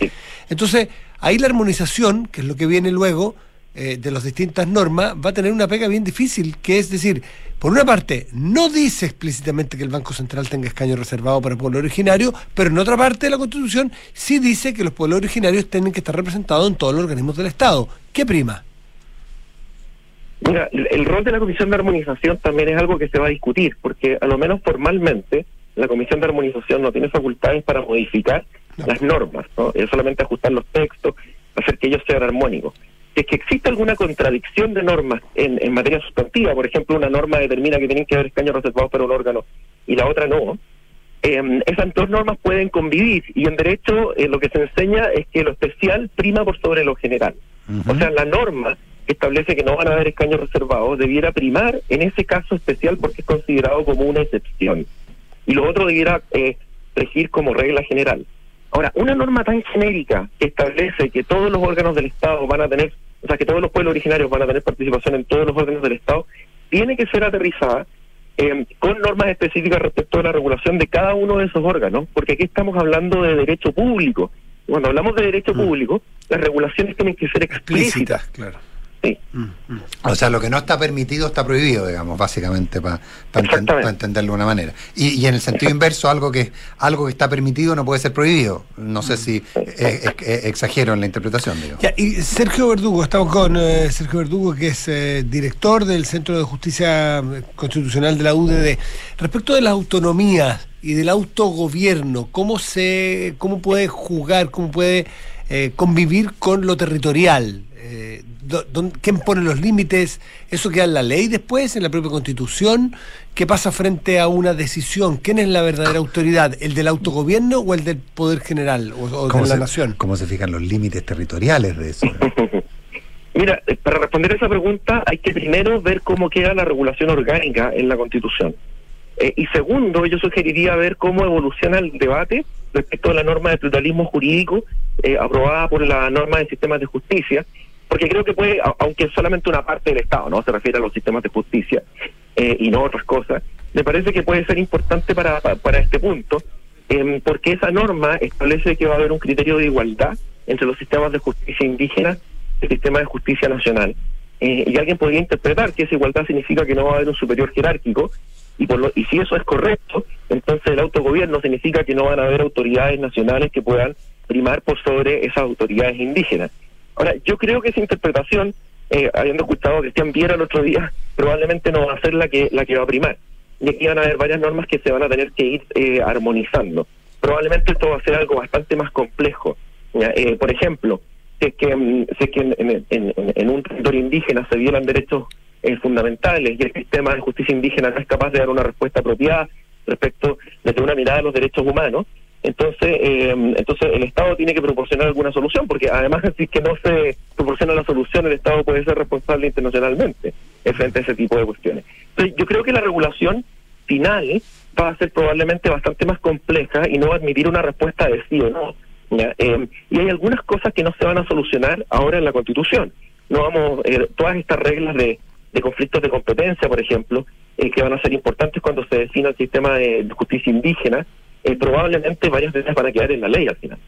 Entonces, ahí la armonización, que es lo que viene luego, eh, de las distintas normas va a tener una pega bien difícil, que es decir, por una parte, no dice explícitamente que el Banco Central tenga escaño reservado para el pueblo originario, pero en otra parte de la Constitución sí dice que los pueblos originarios tienen que estar representados en todos los organismos del Estado. ¿Qué prima? Mira, el, el rol de la Comisión de Armonización también es algo que se va a discutir, porque a lo menos formalmente la Comisión de Armonización no tiene facultades para modificar las normas, ¿no? es solamente ajustar los textos, hacer que ellos sean armónicos. Si es que existe alguna contradicción de normas en, en materia sustantiva, por ejemplo, una norma determina que tienen que haber escaños reservados para un órgano y la otra no, eh, esas dos normas pueden convivir y en derecho eh, lo que se enseña es que lo especial prima por sobre lo general. O sea, la norma que establece que no van a haber escaños reservados debiera primar en ese caso especial porque es considerado como una excepción. Y lo otro debiera eh, regir como regla general. Ahora, una norma tan genérica que establece que todos los órganos del Estado van a tener, o sea, que todos los pueblos originarios van a tener participación en todos los órganos del Estado, tiene que ser aterrizada eh, con normas específicas respecto a la regulación de cada uno de esos órganos, porque aquí estamos hablando de derecho público. Cuando hablamos de derecho público, las regulaciones tienen que ser explícitas. claro. Sí. O sea, lo que no está permitido está prohibido, digamos, básicamente, para entenderlo de una manera. Y, y en el sentido inverso, algo que algo que está permitido no puede ser prohibido. No sé si eh, eh, eh, exagero en la interpretación, digo. Ya, y Sergio Verdugo, estamos con eh, Sergio Verdugo, que es eh, director del Centro de Justicia Constitucional de la UDD. Respecto de las autonomías y del autogobierno, ¿cómo se, cómo puede jugar, cómo puede eh, convivir con lo territorial? ¿Quién pone los límites? ¿Eso queda en la ley después, en la propia constitución? ¿Qué pasa frente a una decisión? ¿Quién es la verdadera autoridad? ¿El del autogobierno o el del poder general o, o de ¿Cómo la se, nación? ¿Cómo se fijan los límites territoriales de eso? Mira, eh, para responder esa pregunta hay que primero ver cómo queda la regulación orgánica en la Constitución. Eh, y segundo, yo sugeriría ver cómo evoluciona el debate respecto a la norma de pluralismo jurídico eh, aprobada por la norma de sistemas de justicia, porque creo que puede, aunque solamente una parte del Estado, no se refiere a los sistemas de justicia eh, y no otras cosas, me parece que puede ser importante para, para, este punto, em, porque esa norma establece que va a haber un criterio de igualdad entre los sistemas de justicia indígena y el sistema de justicia nacional. Eh, y alguien podría interpretar que esa igualdad significa que no va a haber un superior jerárquico, y, por lo, y si eso es correcto, entonces el autogobierno significa que no van a haber autoridades nacionales que puedan primar por sobre esas autoridades indígenas. Ahora, yo creo que esa interpretación, eh, habiendo escuchado a Cristian Viera el otro día, probablemente no va a ser la que, la que va a primar. Y aquí van a haber varias normas que se van a tener que ir eh, armonizando. Probablemente esto va a ser algo bastante más complejo. Eh, por ejemplo, si es que, mm, si es que en- en un territorio indígena se violan derechos eh, fundamentales y el sistema de justicia indígena no es capaz de dar una respuesta apropiada respecto desde una mirada de los derechos humanos, entonces eh, entonces el Estado tiene que proporcionar alguna solución, porque además si es que no se proporciona la solución, el Estado puede ser responsable internacionalmente frente a ese tipo de cuestiones. Entonces yo creo que la regulación final va a ser probablemente bastante más compleja y no va a admitir una respuesta de sí o no. Eh, y hay algunas cosas que no se van a solucionar ahora en la Constitución. No vamos, eh, todas estas reglas de, de conflictos de competencia, por ejemplo, eh, que van a ser importantes cuando se defina el sistema de justicia indígena, eh, probablemente varias veces van a quedar en la ley al final.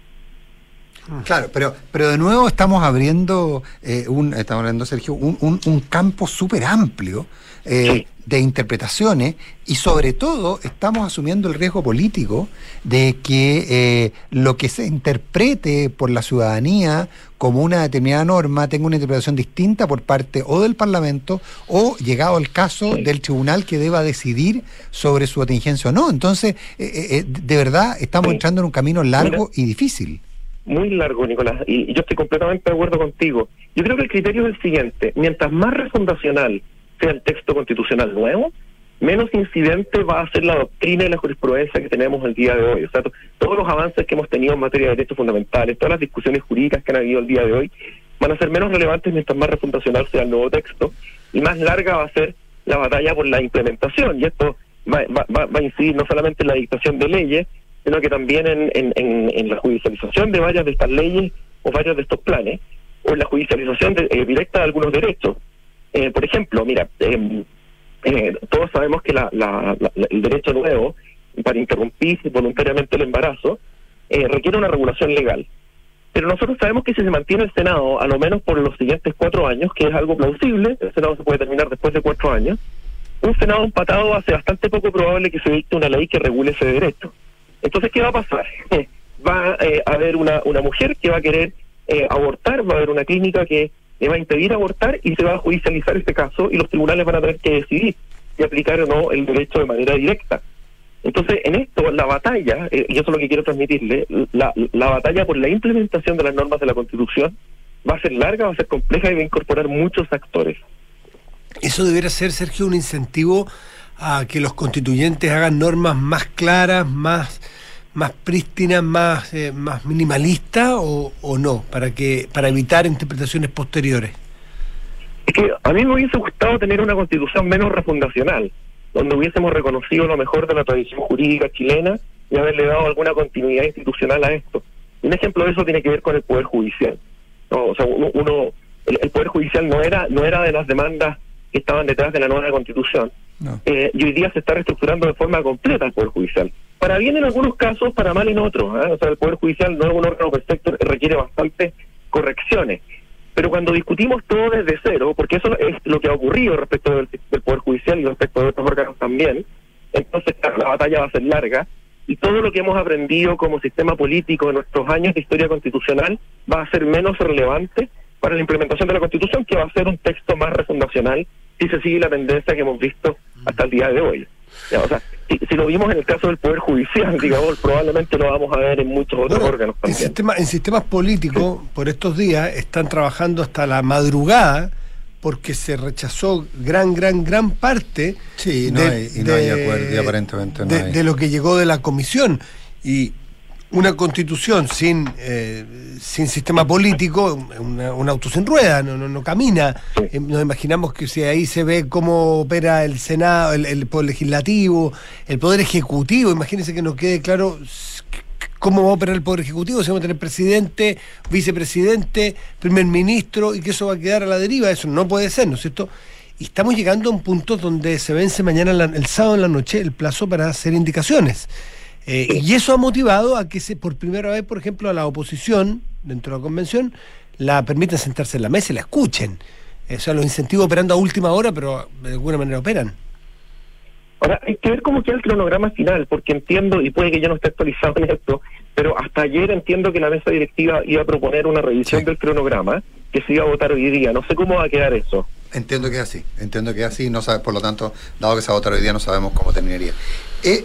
Claro, pero, pero de nuevo estamos abriendo, eh, un, estamos hablando, Sergio, un, un, un campo súper amplio eh, de interpretaciones y sobre todo estamos asumiendo el riesgo político de que eh, lo que se interprete por la ciudadanía como una determinada norma tenga una interpretación distinta por parte o del Parlamento o llegado el caso del tribunal que deba decidir sobre su atingencia o no. Entonces, eh, eh, de verdad estamos entrando en un camino largo y difícil. Muy largo, Nicolás, y yo estoy completamente de acuerdo contigo. Yo creo que el criterio es el siguiente, mientras más refundacional sea el texto constitucional nuevo, menos incidente va a ser la doctrina y la jurisprudencia que tenemos el día de hoy. O sea, to- todos los avances que hemos tenido en materia de derechos fundamentales, todas las discusiones jurídicas que han habido el día de hoy, van a ser menos relevantes mientras más refundacional sea el nuevo texto, y más larga va a ser la batalla por la implementación. Y esto va- va- va a incidir no solamente en la dictación de leyes, sino que también en, la judicialización de varias de estas leyes o varios de estos planes, o en la judicialización de- eh, directa de algunos derechos. Eh, por ejemplo, mira, em, eh, todos sabemos que la- la- la- el derecho nuevo para interrumpir voluntariamente el embarazo eh, requiere una regulación legal. Pero nosotros sabemos que si se mantiene el Senado, a lo menos por los siguientes cuatro años, que es algo plausible, el Senado se puede terminar después de cuatro años, un Senado empatado hace bastante poco probable que se dicte una ley que regule ese derecho. Entonces, ¿qué va a pasar? va eh, a haber una, una mujer que va a querer eh, abortar, va a haber una clínica que le va a impedir abortar y se va a judicializar este caso y los tribunales van a tener que decidir si aplicar o no el derecho de manera directa. Entonces, en esto, la batalla, eh, y eso es lo que quiero transmitirle, la, la batalla por la implementación de las normas de la Constitución va a ser larga, va a ser compleja y va a incorporar muchos actores. Eso debería ser, Sergio, un incentivo a que los constituyentes hagan normas más claras, más, más prístinas, más, eh, más minimalistas o, no, para que para evitar interpretaciones posteriores. Es que a mí me hubiese gustado tener una constitución menos refundacional, donde hubiésemos reconocido lo mejor de la tradición jurídica chilena y haberle dado alguna continuidad institucional a esto. Un ejemplo de eso tiene que ver con el Poder Judicial. ¿no? O sea, uno, uno- el, el Poder Judicial no era, no era de las demandas que estaban detrás de la nueva Constitución. Eh, y hoy día se está reestructurando de forma completa el Poder Judicial. Para bien en algunos casos, para mal en otros. ¿eh? O sea, el Poder Judicial no es un órgano perfecto, requiere bastantes correcciones. Pero cuando discutimos todo desde cero, porque eso es lo que ha ocurrido respecto del, Poder Judicial y respecto de otros órganos también, entonces la batalla va a ser larga y todo lo que hemos aprendido como sistema político en nuestros años de historia constitucional va a ser menos relevante para la implementación de la Constitución, que va a ser un texto más refundacional si se sigue la tendencia que hemos visto hasta el día de hoy. Ya, o sea, si, si lo vimos en el caso del Poder Judicial, digamos, probablemente lo vamos a ver en muchos otros órganos En, también. sistema- en sistemas políticos, por estos días, están trabajando hasta la madrugada porque se rechazó gran, gran, gran parte Sí, no hay- y no hay acuerdo, y aparentemente no de, hay. de lo que llegó de la comisión. Y una constitución sin, eh, sin sistema político, una- un auto sin rueda, no, no, no camina. Eh, nos imaginamos que si ahí se ve cómo opera el Senado, el, el Poder Legislativo, el Poder Ejecutivo, imagínense que nos quede claro cómo va a operar el Poder Ejecutivo, si vamos a tener presidente, vicepresidente, primer ministro, y que eso va a quedar a la deriva, eso no puede ser, ¿no es cierto? Y estamos llegando a un punto donde se vence mañana, la- el sábado en la noche, el plazo para hacer indicaciones. Eh, y eso ha motivado a que se, por primera vez, por ejemplo, a la oposición, dentro de la convención, la permitan sentarse en la mesa y la escuchen. Eh, o sea, los incentivos operando a última hora, pero de alguna manera operan. Ahora, hay que ver cómo queda el cronograma final, porque entiendo, y puede que yo no esté actualizado en esto, pero hasta ayer entiendo que la mesa directiva iba a proponer una revisión del cronograma que se iba a votar hoy día. No sé cómo va a quedar eso. Entiendo que es así, entiendo que es así, no sabe, por lo tanto, dado que se va a votar hoy día, no sabemos cómo terminaría. Eh,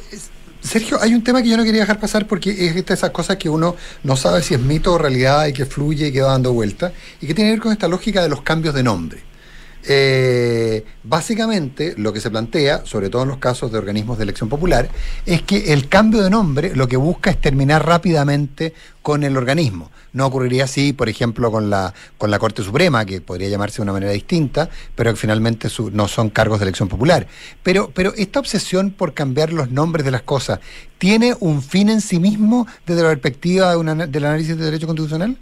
Sergio, hay un tema que yo no quería dejar pasar porque es de esas cosas que uno no sabe si es mito o realidad y que fluye y que va dando vueltas, y que tiene que ver con esta lógica de los cambios de nombre. Eh, básicamente, lo que se plantea, sobre todo en los casos de organismos de elección popular, es que el cambio de nombre lo que busca es terminar rápidamente con el organismo. No ocurriría así, por ejemplo, con la, con la Corte Suprema, que podría llamarse de una manera distinta, pero que finalmente su- no son cargos de elección popular. Pero, pero esta obsesión por cambiar los nombres de las cosas, ¿tiene un fin en sí mismo desde la perspectiva de del análisis de derecho constitucional?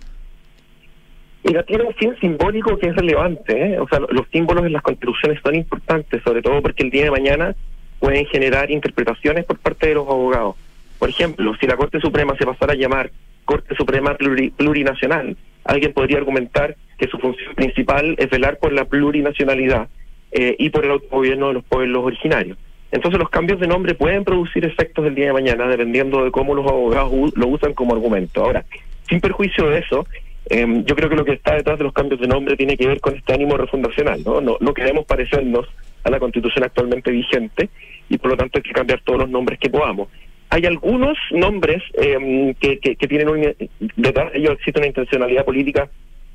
Mira, tiene un fin simbólico que es relevante. ¿eh? O sea, lo- los símbolos en las constituciones son importantes, sobre todo porque el día de mañana pueden generar interpretaciones por parte de los abogados. Por ejemplo, si la Corte Suprema se pasara a llamar Corte Suprema Pluri- Plurinacional, alguien podría argumentar que su función principal es velar por la plurinacionalidad eh, y por el autogobierno de los pueblos originarios. Entonces los cambios de nombre pueden producir efectos del día de mañana dependiendo de cómo los abogados lo usan como argumento. Ahora, sin perjuicio de eso, eh, yo creo que lo que está detrás de los cambios de nombre tiene que ver con este ánimo refundacional. ¿no? No, queremos parecernos a la constitución actualmente vigente y por lo tanto hay que cambiar todos los nombres que podamos. Hay algunos nombres eh, que, que, tienen un, detrás de ellos existe una intencionalidad política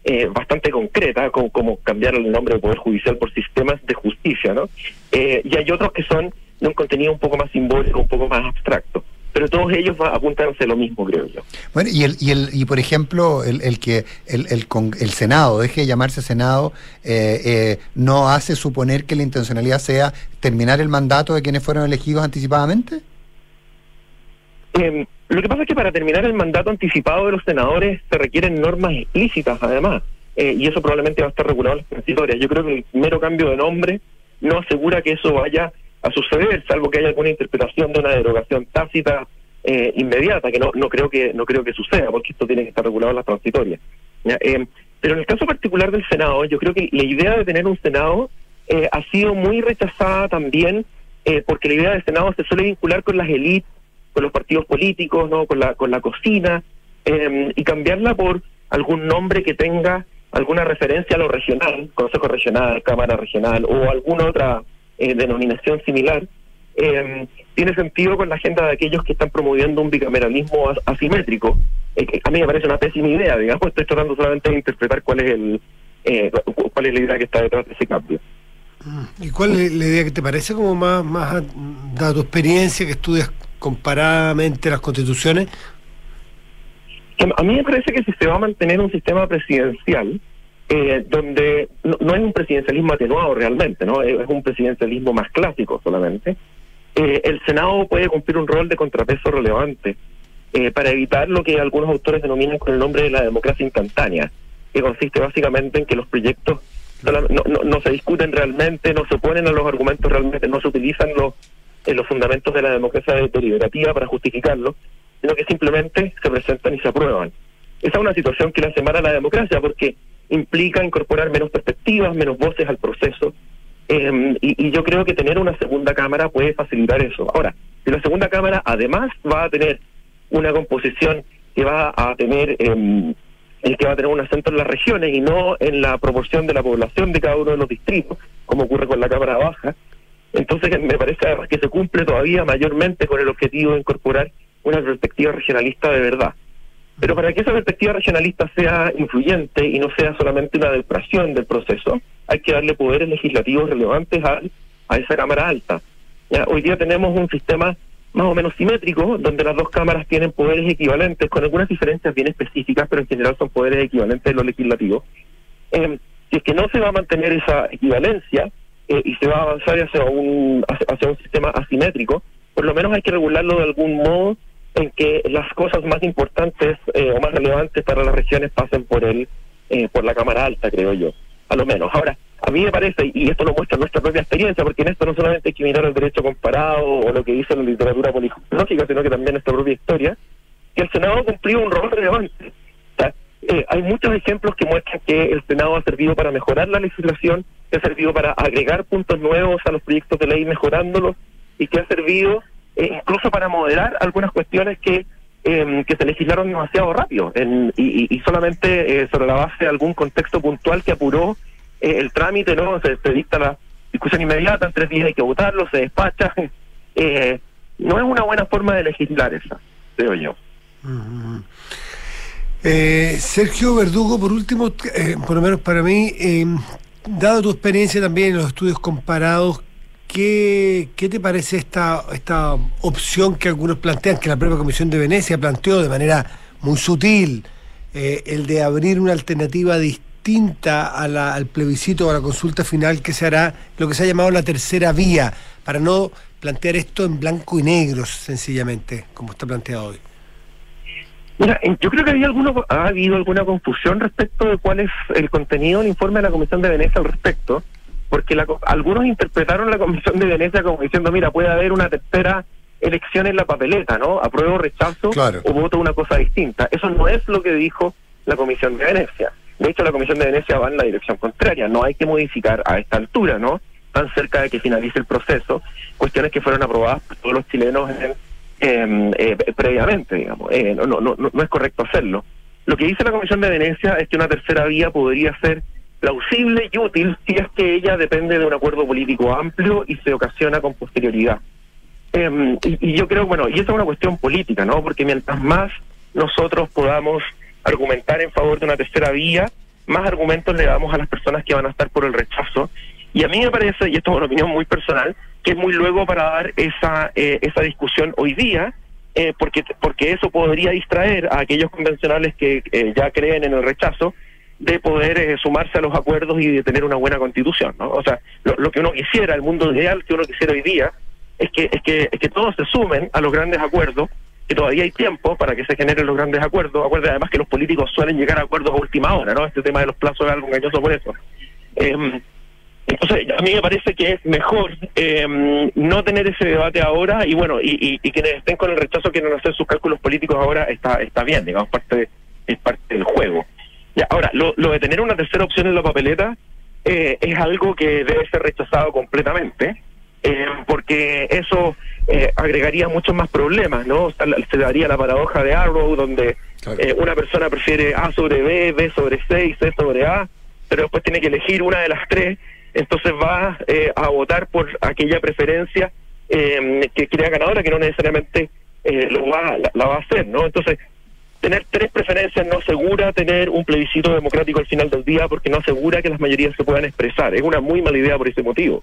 eh, bastante concreta, como, como cambiar el nombre del Poder Judicial por sistemas de justicia, ¿no? Eh, y hay otros que son de un contenido un poco más simbólico, un poco más abstracto. Pero todos ellos va- apuntan hacia lo mismo, creo yo. Bueno, y, el, y, el, y por ejemplo, el, el que el, el, con- el Senado deje de llamarse Senado eh, eh, no hace suponer que la intencionalidad sea terminar el mandato de quienes fueron elegidos anticipadamente. Eh, lo que pasa es que para terminar el mandato anticipado de los senadores se requieren normas explícitas, además, eh, y eso probablemente va a estar regulado en las transitorias. Yo creo que el mero cambio de nombre no asegura que eso vaya a suceder, salvo que haya alguna interpretación de una derogación tácita eh, inmediata, que no, no creo que no creo que suceda, porque esto tiene que estar regulado en las transitorias. Eh, pero en el caso particular del Senado, yo creo que la idea de tener un Senado eh, ha sido muy rechazada también, eh, porque la idea del Senado se suele vincular con las élites con los partidos políticos, no, con la con la cocina eh, y cambiarla por algún nombre que tenga alguna referencia a lo regional, Consejo Regional, Cámara Regional o alguna otra eh, denominación similar, eh, tiene sentido con la agenda de aquellos que están promoviendo un bicameralismo as- asimétrico. Eh, a mí me parece una pésima idea, digamos, estoy tratando solamente de interpretar cuál es el eh, cu- cuál es la idea que está detrás de ese cambio. ¿Y cuál es la idea que te parece como más, más dada tu experiencia que estudias comparadamente las constituciones? A mí me parece que si se va a mantener un sistema presidencial, eh, donde no, es un presidencialismo atenuado realmente, no es un presidencialismo más clásico solamente, eh, el Senado puede cumplir un rol de contrapeso relevante eh, para evitar lo que algunos autores denominan con el nombre de la democracia instantánea, que consiste básicamente en que los proyectos no, no, se discuten realmente, no se oponen a los argumentos realmente, no se utilizan los, eh, los fundamentos de la democracia deliberativa para justificarlo, sino que simplemente se presentan y se aprueban. Esa es una situación que le hace mal a la democracia porque implica incorporar menos perspectivas, menos voces al proceso. eh, y, yo creo que tener una segunda cámara puede facilitar eso. Ahora, si la segunda cámara además va a tener una composición que va a tener eh, el que va a tener un acento en las regiones y no en la proporción de la población de cada uno de los distritos, como ocurre con la cámara baja, entonces me parece que se cumple todavía mayormente con el objetivo de incorporar una perspectiva regionalista de verdad. Pero para que esa perspectiva regionalista sea influyente y no sea solamente una depresión del proceso, hay que darle poderes legislativos relevantes a, a esa Cámara Alta. Hoy día tenemos un sistema más o menos simétrico, donde las dos cámaras tienen poderes equivalentes, con algunas diferencias bien específicas, pero en general son poderes equivalentes en lo legislativo. Eh, si es que no se va a mantener esa equivalencia eh, y se va a avanzar hacia un, hacia un sistema asimétrico, por lo menos hay que regularlo de algún modo en que las cosas más importantes eh, o más relevantes para las regiones pasen por el eh, por la cámara alta creo yo a lo menos. Ahora a mí me parece y esto lo muestra nuestra propia experiencia porque en esto no solamente hay que mirar el derecho comparado o lo que dice la literatura politológica sino que también nuestra propia historia que el Senado ha cumplido un rol relevante. Eh, hay muchos ejemplos que muestran que el Senado ha servido para mejorar la legislación que ha servido para agregar puntos nuevos a los proyectos de ley mejorándolos y que ha servido eh, incluso para moderar algunas cuestiones que eh, que se legislaron demasiado rápido en- y, solamente eh, sobre la base de algún contexto puntual que apuró eh, el trámite, ¿no? Se, dicta la discusión inmediata, en tres días hay que votarlo, se despacha. No es una buena forma de legislar esa, creo yo. Eh, Sergio Verdugo, por último, eh, por lo menos para mí, dado tu experiencia también en los estudios comparados, ¿qué, qué te parece esta, esta opción que algunos plantean, que la propia Comisión de Venecia planteó de manera muy sutil, eh, el de abrir una alternativa distinta al plebiscito o a la consulta final que se hará, lo que se ha llamado la tercera vía, para no plantear esto en blanco y negro, sencillamente, como está planteado hoy? Mira, en- yo creo que había alguno, ha habido alguna confusión respecto de cuál es el contenido del informe de la Comisión de Venecia al respecto, porque la algunos interpretaron la Comisión de Venecia como diciendo, mira, puede haber una tercera elección en la papeleta, ¿no? Apruebo, rechazo o voto una cosa distinta. Eso no es lo que dijo la Comisión de Venecia. De hecho, la Comisión de Venecia va en la dirección contraria. No hay que modificar a esta altura, ¿no? tan cerca de que finalice el proceso, cuestiones que fueron aprobadas por todos los chilenos en, em, eh, previamente, digamos. Eh, no, no, no, no es correcto hacerlo. Lo que dice la Comisión de Venecia es que una tercera vía podría ser plausible y útil si es que ella depende de un acuerdo político amplio y se ocasiona con posterioridad. Em, y, yo creo, bueno, y esa es una cuestión política, ¿no? Porque mientras más nosotros podamos argumentar en favor de una tercera vía, más argumentos le damos a las personas que van a estar por el rechazo. Y a mí me parece, y esto es una opinión muy personal, que es muy luego para dar esa, eh, esa discusión hoy día, eh, porque, porque eso podría distraer a aquellos convencionales que eh, ya creen en el rechazo de poder eh, sumarse a los acuerdos y de tener una buena constitución. ¿no? O sea, lo, que uno quisiera, el mundo ideal que uno quisiera hoy día, es que, es que, es que todos se sumen a los grandes acuerdos que todavía hay tiempo para que se generen los grandes acuerdos. Acuerde además que los políticos suelen llegar a acuerdos a última hora, ¿no? Este tema de los plazos es algo engañoso por eso. Eh, entonces, a mí me parece que es mejor eh, no tener ese debate ahora y bueno, y, y, y, quienes estén con el rechazo quieren hacer sus cálculos políticos ahora está está bien, digamos, parte es parte del juego. Ya, ahora, lo, lo de tener una tercera opción en la papeleta eh, es algo que debe ser rechazado completamente eh, porque eso eh, agregaría muchos más problemas, ¿no? Se daría la paradoja de Arrow, donde eh, una persona prefiere A sobre B, B sobre C y C sobre A, pero después tiene que elegir una de las tres, entonces va eh, a votar por aquella preferencia que crea ganadora, que no necesariamente eh, lo va, la, la va a hacer, ¿no? Entonces, tener tres preferencias no asegura tener un plebiscito democrático al final del día porque no asegura que las mayorías se puedan expresar. Es una muy mala idea por ese motivo.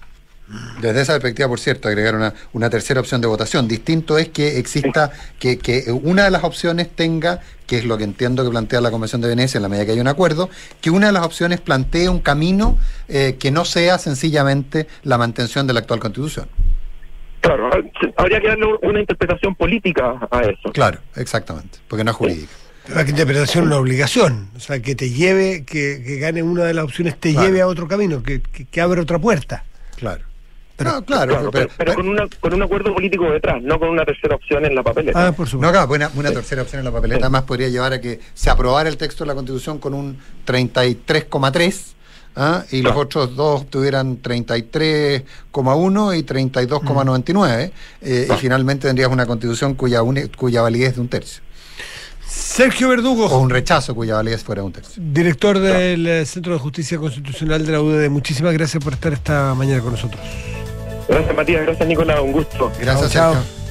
Desde esa perspectiva, por cierto, agregar una, una tercera opción de votación. Distinto es que exista, que, que una de las opciones tenga, que es lo que entiendo que plantea la Convención de Venecia en la medida que hay un acuerdo, que una de las opciones plantee un camino eh, que no sea sencillamente la mantención de la actual Constitución. Claro, habría que darle una interpretación política a eso. Claro, exactamente, porque no es jurídica. La interpretación es una obligación, o sea, que te lleve, que, que gane una de las opciones, te claro. lleve a otro camino, que, que, que abra otra puerta. Claro. Pero, no, claro, claro, pero, pero, pero con, una, con un acuerdo político detrás, no con una tercera opción en la papeleta. Ah, por supuesto. No, claro, una, una tercera opción en la papeleta sí. además podría llevar a que se aprobara el texto de la Constitución con un 33,3 ¿Ah? y los otros dos tuvieran 33,1 y 32,99 eh, y finalmente tendrías una constitución cuya, un, cuya validez es de un tercio. Sergio Verdugo. O un rechazo cuya validez fuera de un tercio. Director del eh, Centro de Justicia Constitucional de la UDD. Muchísimas gracias por estar esta mañana con nosotros. Gracias Matías, gracias Nicolás, un gusto. Gracias, chao. Sergio.